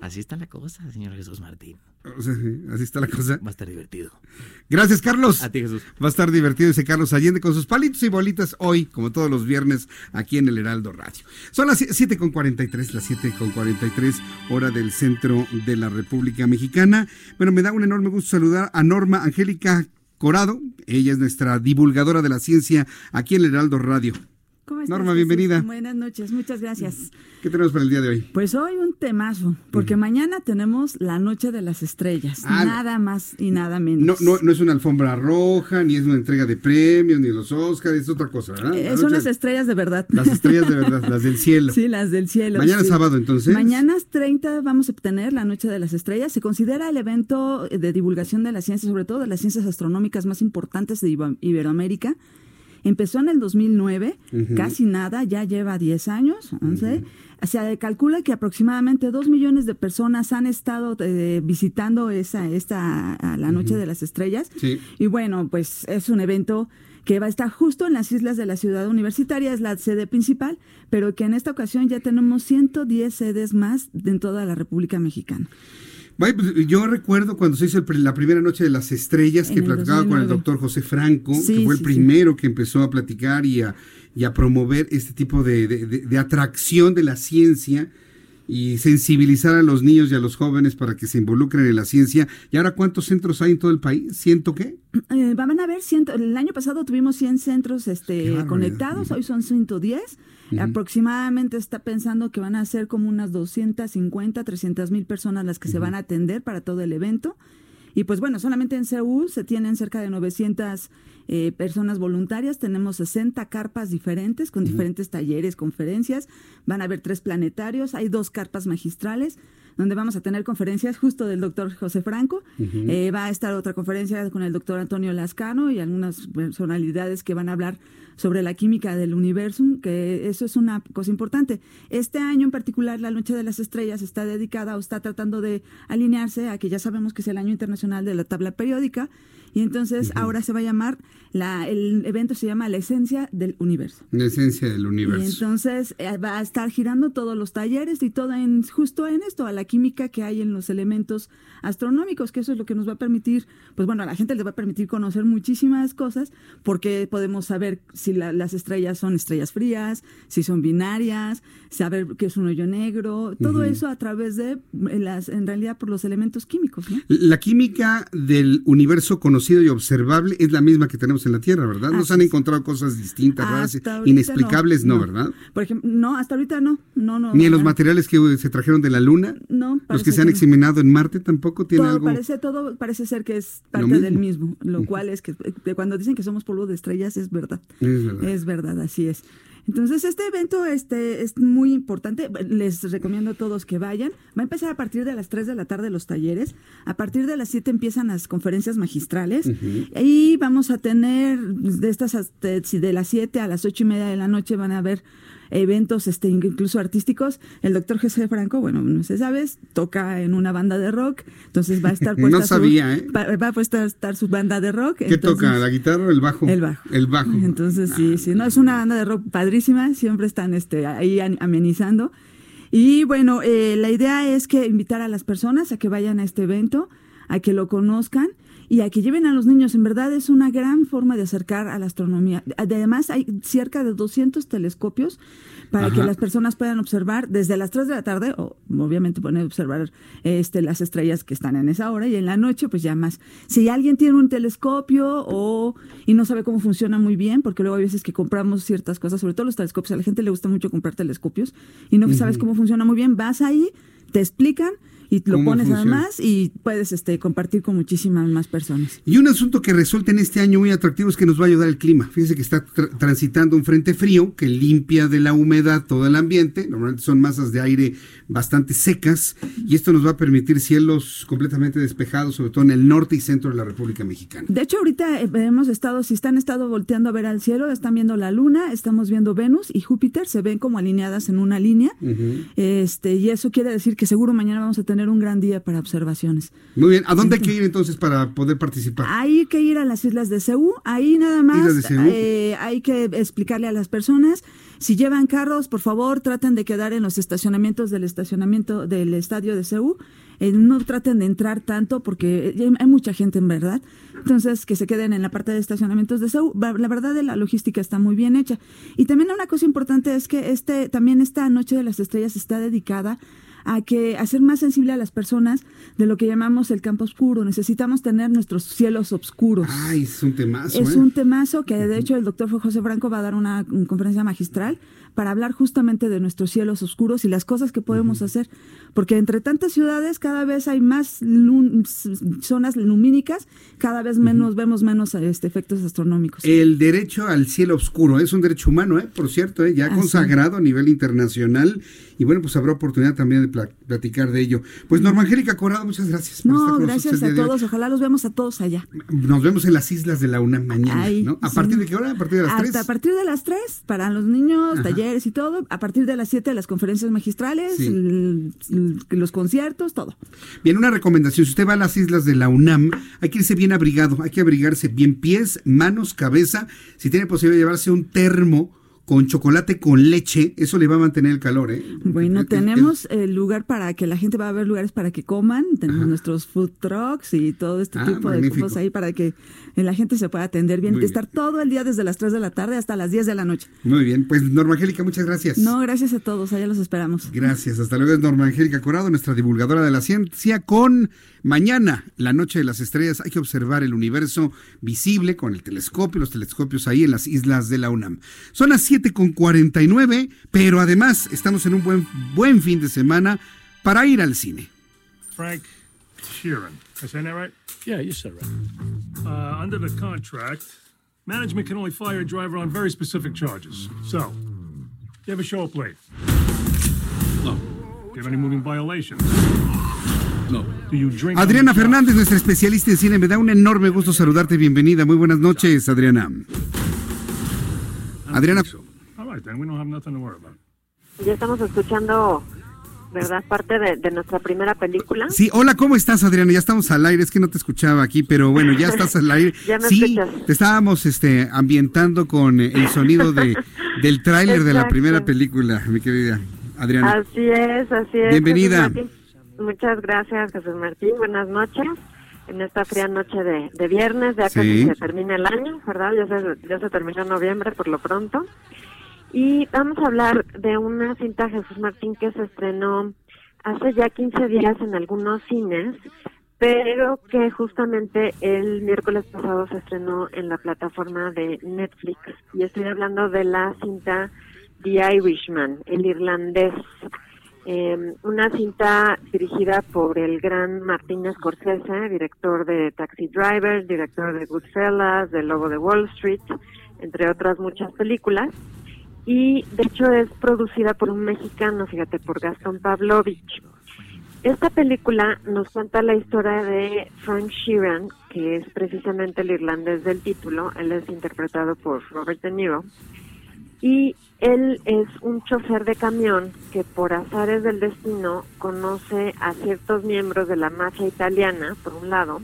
Así está la cosa, señor Jesús Martín.
sí, así está la cosa.
Va a estar divertido.
Gracias, Carlos.
A ti, Jesús.
Va a estar divertido ese Carlos Allende con sus palitos y bolitas hoy, como todos los viernes, aquí en el Heraldo Radio. Son las 7 con 43, las 7 con 43, hora del centro de la República Mexicana. Bueno, me da un enorme gusto saludar a Norma Angélica Corado. Ella es nuestra divulgadora de la ciencia aquí en el Heraldo Radio.
¿Cómo estás,
Norma, bienvenida.
Buenas noches, muchas gracias.
¿Qué tenemos para el día de hoy?
Pues hoy un temazo, porque mañana tenemos la Noche de las Estrellas,
Ah,
nada más y nada
No,
menos.
no, no es una alfombra roja, ni es una entrega de premios, ni los Oscars, es otra cosa, ¿verdad?
Eh,
La
son
noche-
las estrellas de verdad.
Las estrellas de verdad, las del cielo. [laughs]
Sí, las del cielo.
Mañana
sí.
sábado, entonces.
Mañana es 30 vamos a obtener la Noche de las Estrellas. Se considera el evento de divulgación de la ciencia, sobre todo de las ciencias astronómicas más importantes de Iberoamérica. Empezó en el 2009,
Ujú.
casi nada, ya lleva 10 años, 11. Se calcula que aproximadamente 2 millones de personas han estado eh, visitando esa, esta, a la Noche de las Estrellas.
Sí.
Y bueno, pues es un evento que va a estar justo en las islas de la ciudad universitaria, es la sede principal, pero que en esta ocasión ya tenemos 110 sedes más en toda la República Mexicana.
Pues, yo recuerdo cuando se hizo el la primera noche de las estrellas
En
que platicaba con el
2009.
doctor José Franco,
Sí,
que fue el primero que empezó a platicar y a, y a promover este tipo de, de- de- de atracción de la ciencia y sensibilizar a los niños y a los jóvenes para que se involucren en la ciencia. ¿Y ahora cuántos centros hay en todo el país? ¿Ciento qué?
Eh, van a haber ciento, el año pasado tuvimos 100 centros este, conectados, hoy son 110. Aproximadamente está pensando que van a ser como unas 250, 300 mil personas las que se van a atender para todo el evento. Y pues bueno, solamente en CEU se tienen cerca de 900 eh, personas voluntarias, tenemos 60 carpas diferentes con diferentes talleres, conferencias, van a haber tres planetarios, hay dos carpas magistrales, donde vamos a tener conferencias justo del doctor José Franco. Eh, va a estar otra conferencia con el doctor Antonio Lascano y algunas personalidades que van a hablar sobre la química del universo, que eso es una cosa importante. Este año en particular, la Noche de las Estrellas está dedicada o está tratando de alinearse a que ya sabemos que es el año internacional de la tabla periódica y entonces ahora se va a llamar, la, el evento se llama La Esencia del Universo.
La esencia del
Y
universo.
entonces eh, va a estar girando todos los talleres y todo en justo en esto, a la química que hay en los elementos astronómicos, que eso es lo que nos va a permitir, pues bueno, a la gente le va a permitir conocer muchísimas cosas, porque podemos saber si la- las estrellas son estrellas frías, si son binarias, saber qué es un hoyo negro, todo eso a través de las, en realidad por los elementos químicos, ¿no?
La química del universo conocido y observable es la misma que tenemos en la Tierra, ¿verdad? No se han encontrado cosas distintas, raras, inexplicables, no,
no,
¿verdad?
Por ejemplo, no, hasta ahorita no, no, no.
Ni en los materiales que se trajeron de la Luna,
No,
los que se han examinado en Marte tampoco tienen
todo
algo.
parece todo parece ser que es parte
mismo.
del mismo lo [laughs] cual es que que cuando dicen que somos polvo de estrellas es verdad
Es verdad.
es verdad así es entonces este evento este es muy importante. Les recomiendo a todos que vayan. Va a empezar a partir de las 3 de la tarde los talleres. A partir de las 7 empiezan las conferencias magistrales. Y vamos a tener de estas si de las 7 a las 8 y media de la noche van a haber eventos este incluso artísticos el doctor José Franco bueno no sé sabes toca en una banda de rock entonces va a estar [laughs]
No
puesta su-
sabía, ¿eh?
va, va a puesta- estar su banda de rock
¿Qué
entonces-
toca? ¿La guitarra o el bajo?
El bajo.
El bajo.
entonces sí sí no es una banda de rock padrísima siempre están este ahí an- amenizando y bueno eh, la idea es que invitar a las personas a que vayan a este evento a que lo conozcan y a que lleven a los niños. En verdad es una gran forma de acercar a la astronomía. Además hay cerca de 200 telescopios para
Ajá.
que las personas puedan observar desde las 3 de la tarde, o obviamente pueden observar este, las estrellas que están en esa hora, y en la noche pues ya más. Si alguien tiene un telescopio o y no sabe cómo funciona muy bien, porque luego hay veces que compramos ciertas cosas, sobre todo los telescopios, a la gente le gusta mucho comprar telescopios y no sabes cómo funciona muy bien, vas ahí, te explican y lo
¿Cómo
pones
funciona?
además y puedes este, compartir con muchísimas más personas.
Y un asunto que resulta en este año muy atractivo es que nos va a ayudar el clima. Fíjese que está tra- transitando un frente frío que limpia de la humedad todo el ambiente. Normalmente son masas de aire bastante secas y esto nos va a permitir cielos completamente despejados, sobre todo en el norte y centro de la República Mexicana.
De hecho, ahorita eh, hemos estado, si están estado volteando a ver al cielo, están viendo la luna, estamos viendo Venus y Júpiter, se ven como alineadas en una línea. Este, y eso quiere decir que seguro mañana vamos a tener un gran día para observaciones.
Muy bien, ¿a dónde hay que ir entonces para poder participar?
Hay que ir a las islas de Ceú, ahí nada más eh, hay que explicarle a las personas, si llevan carros, por favor, traten de quedar en los estacionamientos del estacionamiento del estadio de Ceú, Eh, no traten de entrar tanto porque hay- mucha gente en verdad, entonces que se queden en la parte de estacionamientos de Va- la verdad la logística está muy bien hecha. Y también una cosa importante es que este también esta Noche de las Estrellas está dedicada a que hacer más sensible a las personas de lo que llamamos el campo oscuro. Necesitamos tener nuestros cielos oscuros.
Ay, es un temazo.
Es
¿eh?
un temazo que de hecho el doctor José Franco va a dar una, mm, conferencia magistral para hablar justamente de nuestros cielos oscuros y las cosas que podemos hacer. Porque entre tantas ciudades cada vez hay más zonas lumínicas, cada vez menos vemos menos este, efectos astronómicos.
El derecho al cielo oscuro es un derecho humano, ¿eh? por cierto, ¿eh? ya
Así.
consagrado a nivel internacional. Y bueno, pues habrá oportunidad también de pla- platicar de ello. Pues Norma Angélica Corrado, muchas gracias. por estar
no,
con
gracias a todos. Ojalá los vemos a todos allá.
Nos vemos en las islas de la UNAM mañana,
Ay,
¿no? ¿A
sí.
partir de qué hora? ¿A partir de las
Hasta
3?
a partir de las 3 para los niños,
Ajá.
Talleres y todo. A partir de las 7 las conferencias magistrales,
Sí.
el- el- los conciertos, todo.
Bien, una recomendación. Si usted va a las islas de la UNAM, hay que irse bien abrigado. Hay que abrigarse bien pies, manos, cabeza. Si tiene posibilidad de llevarse un termo con chocolate con leche, eso le va a mantener el calor, ¿eh?
Bueno, tenemos el lugar para que la gente va a ver lugares para que coman. Tenemos nuestros food trucks y todo este
Ah,
tipo de cosas ahí para que la gente se pueda atender bien.
Muy
estar todo el día desde las 3 de la tarde hasta las 10 de la noche.
Muy bien, pues Norma Angélica, muchas gracias.
No, gracias a todos. Allá los esperamos.
Gracias, hasta luego es Norma Angélica Corado, nuestra divulgadora de la ciencia, con mañana, la noche de las estrellas, hay que observar el universo visible con el telescopio, los telescopios ahí en las islas de la UNAM. Son las 7 con 49, pero además estamos en un buen, buen fin de semana para ir al cine.
Frank Sheeran. Am I saying that right?
Yeah, you said right.
Uh, under the contract, management can only fire a driver on very specific charges. So, you ever show up late? Do you have any moving violations? No.
Adriana? Fernández, nuestra especialista en cine, me da un enorme gusto saludarte. Bienvenida. Muy buenas noches, Adriana. Adriana.
Ya estamos escuchando, ¿verdad? Parte de, de nuestra primera película.
sí, hola, ¿cómo estás, Adriana? Ya estamos al aire, es que no te escuchaba aquí, pero bueno, ya estás al aire. [laughs]
Ya me
sí,
escuchas.
te estábamos este, ambientando con eh, el sonido de, [laughs] del tráiler de la primera película, mi querida Adriana.
Así es, así es.
Bienvenida.
Muchas gracias, Jesús Martín. Buenas noches. En esta fría noche de, de viernes, ya casi
Sí.
se termina el año, ¿verdad? Ya se, ya se terminó noviembre por lo pronto. Y vamos a hablar de una cinta, Jesús Martín, que se estrenó hace ya 15 días en algunos cines, pero que justamente el miércoles pasado se estrenó en la plataforma de Netflix. Y estoy hablando de la cinta The Irishman, el irlandés. Eh, una cinta dirigida por el gran Martin Scorsese, director de Taxi Driver, director de Goodfellas, de Lobo de Wall Street, entre otras muchas películas. Y de hecho es producida por un mexicano, fíjate, por Gastón Pavlovich. Esta película nos cuenta la historia de Frank Sheeran, que es precisamente el irlandés del título. Él es interpretado por Robert De Niro. Y él es un chofer de camión que por azares del destino conoce a ciertos miembros de la mafia italiana, por un lado,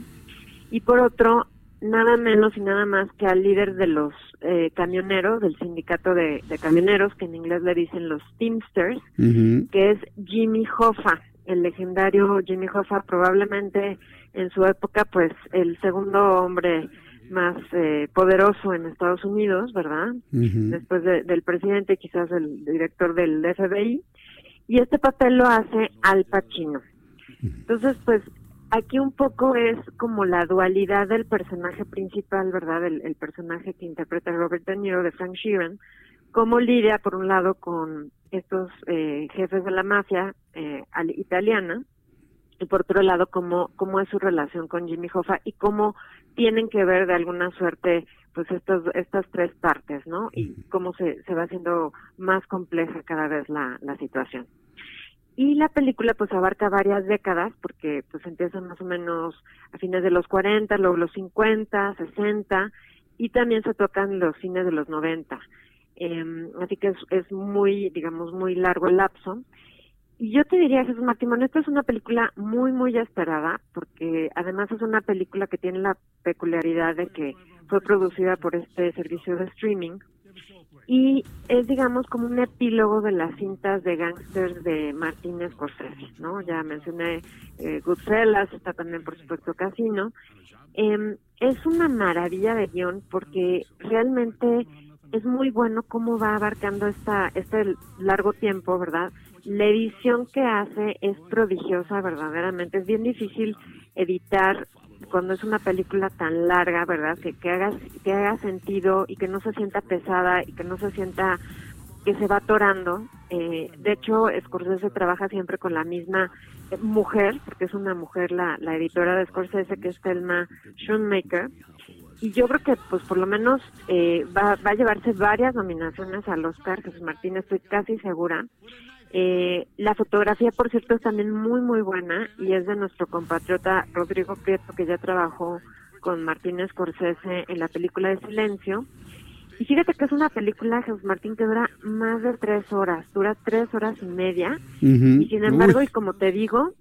y por otro, nada menos y nada más que al líder de los eh, camioneros, del sindicato de, de camioneros, que en inglés le dicen los Teamsters, que es Jimmy Hoffa, el legendario Jimmy Hoffa, probablemente en su época, pues el segundo hombre más eh, poderoso en Estados Unidos, ¿verdad? Después de- del presidente, quizás el director del FBI. Y este papel lo hace Al Pacino. Entonces, pues aquí un poco es como la dualidad del personaje principal, ¿verdad? El, el personaje que interpreta Robert De Niro de Frank Sheeran, cómo lidia por un lado con estos eh, jefes de la mafia eh, al- italiana y por otro lado cómo, cómo es su relación con Jimmy Hoffa y cómo tienen que ver de alguna suerte pues estos, estas tres partes, ¿no? Y cómo se, se va haciendo más compleja cada vez la, la situación. Y la película pues abarca varias décadas porque pues empieza más o menos a fines de los 40, luego los 50, 60 y también se tocan los fines de los 90. Eh, así que es, es muy, digamos, muy largo el lapso. Yo te diría, Jesús Martín, esta es una película muy, muy esperada, porque además es una película que tiene la peculiaridad de que fue producida por este servicio de streaming y es, digamos, como un epílogo de las cintas de gangsters de Martin Scorsese, ¿no? Ya mencioné eh, Goodfellas, está también, por supuesto, Casino. Em, es una maravilla de guion porque realmente es muy bueno cómo va abarcando esta, este largo tiempo, ¿verdad? La edición que hace es prodigiosa, verdaderamente. Es bien difícil editar cuando es una película tan larga, ¿verdad? Que, que, haga, que haga sentido y que no se sienta pesada y que no se sienta que se va atorando. Eh, de hecho, Scorsese trabaja siempre con la misma mujer, porque es una mujer la, la editora de Scorsese, que es Thelma Schoonmaker. Y yo creo que, pues, por lo menos eh, va, va a llevarse varias nominaciones al Oscar, Jesús Martín, estoy casi segura. Eh, la fotografía, por cierto, es también muy, muy buena y es de nuestro compatriota Rodrigo Prieto, que ya trabajó con Martín Scorsese en la película de Silencio. Y fíjate que es una película, Jesús Martín, que dura más de tres horas, dura tres horas y media. Y sin embargo,
Uy.
y como te digo,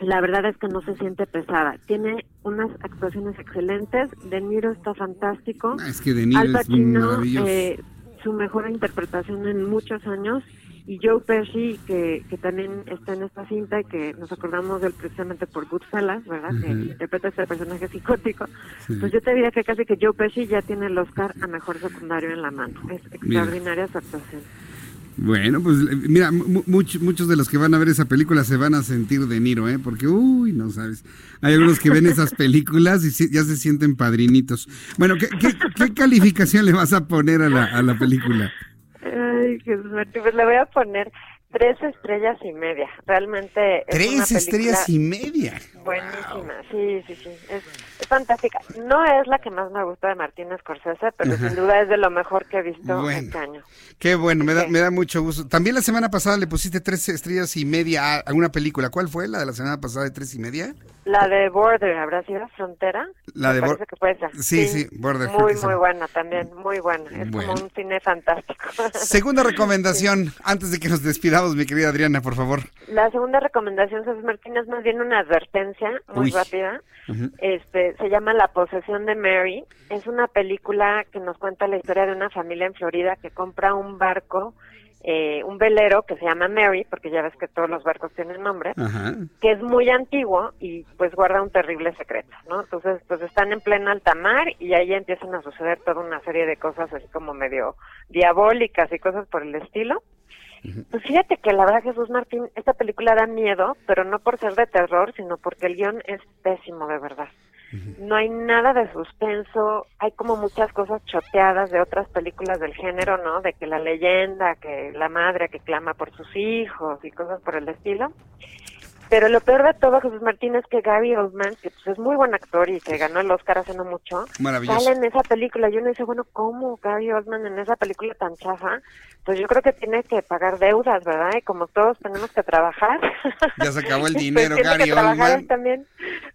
la verdad es que no se siente pesada. Tiene unas actuaciones excelentes. De Niro está fantástico.
Es que De Niro
Al
es
Pacino,
maravilloso.
eh, su mejor interpretación en muchos años. Y Joe Pesci, que, que también está en esta cinta y que nos acordamos de él precisamente por Goodfellas, ¿verdad? Que
Ujú.
interpreta este personaje psicótico.
Sí.
Pues yo te diría que casi que Joe Pesci ya tiene el Oscar a mejor secundario en la mano. Es extraordinaria su actuación.
Bueno, pues eh, mira, mu- much- muchos de los que van a ver esa película se van a sentir de Niro, ¿eh? Porque, uy, no sabes. Hay algunos que ven esas películas y ya se sienten padrinitos. Bueno, ¿qué, qué, qué calificación le vas a poner a la, a la película?
Ay, Jesús pues le voy a poner Tres estrellas y media. Realmente. Es
Tres
una
estrellas y media.
Buenísima, sí, sí, sí. Es, es fantástica. No es la que más me gusta de Martín Scorsese, pero
Ajá.
sin duda es de lo mejor que he visto
Bueno.
este año.
Qué bueno, me da, me da mucho gusto. También la semana pasada le pusiste tres estrellas y media a, una película. ¿Cuál fue la de la semana pasada de tres y media?
La de Border, ¿habrá sido Frontera?
La de
parece
Bor-
que puede ser.
Sí, sí, Border,
Muy,
sí.
muy buena también, muy buena. Es
Bueno.
como un cine fantástico. [laughs]
Segunda recomendación, antes de que nos despidamos, mi querida Adriana, por favor.
La segunda recomendación, Jesús Martín, es más bien una advertencia muy
Uy.
rápida. Este, se llama La posesión de Mary. Es una película que nos cuenta la historia de una familia en Florida que compra un barco, eh, un velero que se llama Mary, porque ya ves que todos los barcos tienen nombre,
Ajá.
que es muy antiguo y pues guarda un terrible secreto, ¿no? Entonces, pues están en plena alta mar y ahí empiezan a suceder toda una serie de cosas así como medio diabólicas y cosas por el estilo. Pues fíjate que la verdad, Jesús Martín, esta película da miedo, pero no por ser de terror, sino porque el guion es pésimo, de verdad. No hay nada de suspenso, hay como muchas cosas choteadas de otras películas del género, ¿no? De que la leyenda, que la madre que clama por sus hijos y cosas por el estilo. Pero lo peor de todo, Jesús Martín, es que Gary Oldman, que pues, es muy buen actor y que ganó el Oscar hace no mucho, sale en esa película. Y uno dice, bueno, ¿cómo Gary Oldman en esa película tan chafa? Pues yo creo que tiene que pagar deudas, ¿verdad? Y como todos tenemos que trabajar.
Ya se acabó el [laughs]
pues
dinero,
tiene
Gary Oldman.
también.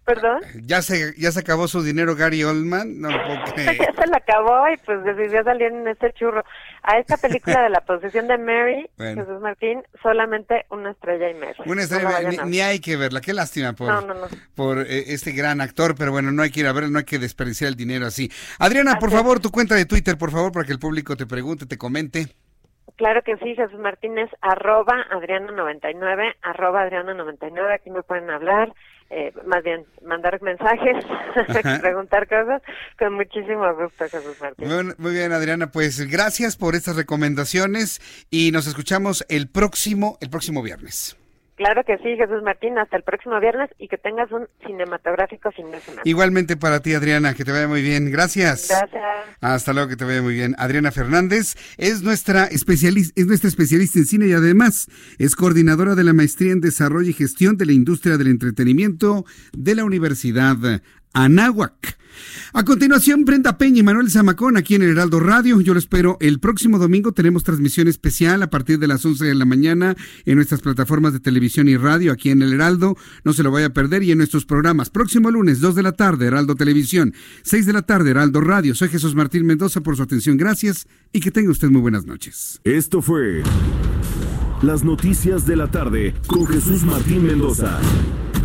¿Perdón?
Ya se, ya se acabó su dinero, Gary Oldman. No lo [laughs]
ya se la acabó y pues decidió salir en este churro. A esta película de la posesión de Mary,
Bueno.
Jesús Martín, solamente una estrella y media.
Una estrella,
vayan
ni,
a ver.
ni hay que verla. Qué lástima por,
No, no, no.
por eh, este gran actor, pero bueno, no hay que ir a verla, no hay que desperdiciar el dinero así. Adriana, por
Así
favor, tu cuenta de Twitter, por favor, para que el público te pregunte, te comente.
Claro que sí, Jesús Martínez, arroba Adriana99, arroba Adriana99, aquí me pueden hablar, eh, más bien mandar mensajes, [laughs] preguntar cosas, con muchísimo gusto, Jesús Martínez.
Muy, muy bien, Adriana, pues gracias por estas recomendaciones y nos escuchamos el próximo, el próximo viernes.
Claro que sí, Jesús Martín, hasta el próximo viernes y que tengas un cinematográfico fin de semana.
Igualmente para ti, Adriana, que te vaya muy bien. Gracias.
Gracias.
Hasta luego, que te vaya muy bien. Adriana Fernández es nuestra especialista, es nuestra especialista en cine y además es coordinadora de la maestría en desarrollo y gestión de la industria del entretenimiento de la Universidad A continuación, Brenda Peña y Manuel Zamacón aquí en el Heraldo Radio. Yo lo espero el próximo domingo. Tenemos transmisión especial a partir de las 11 de la mañana en nuestras plataformas de televisión y radio aquí en el Heraldo. No se lo vaya a perder y en nuestros programas. Próximo lunes, 2 de la tarde, Heraldo Televisión, 6 de la tarde, Heraldo Radio. Soy Jesús Martín Mendoza por su atención. Gracias y que tenga usted muy buenas noches.
Esto fue Las Noticias de la Tarde con Jesús Martín Mendoza.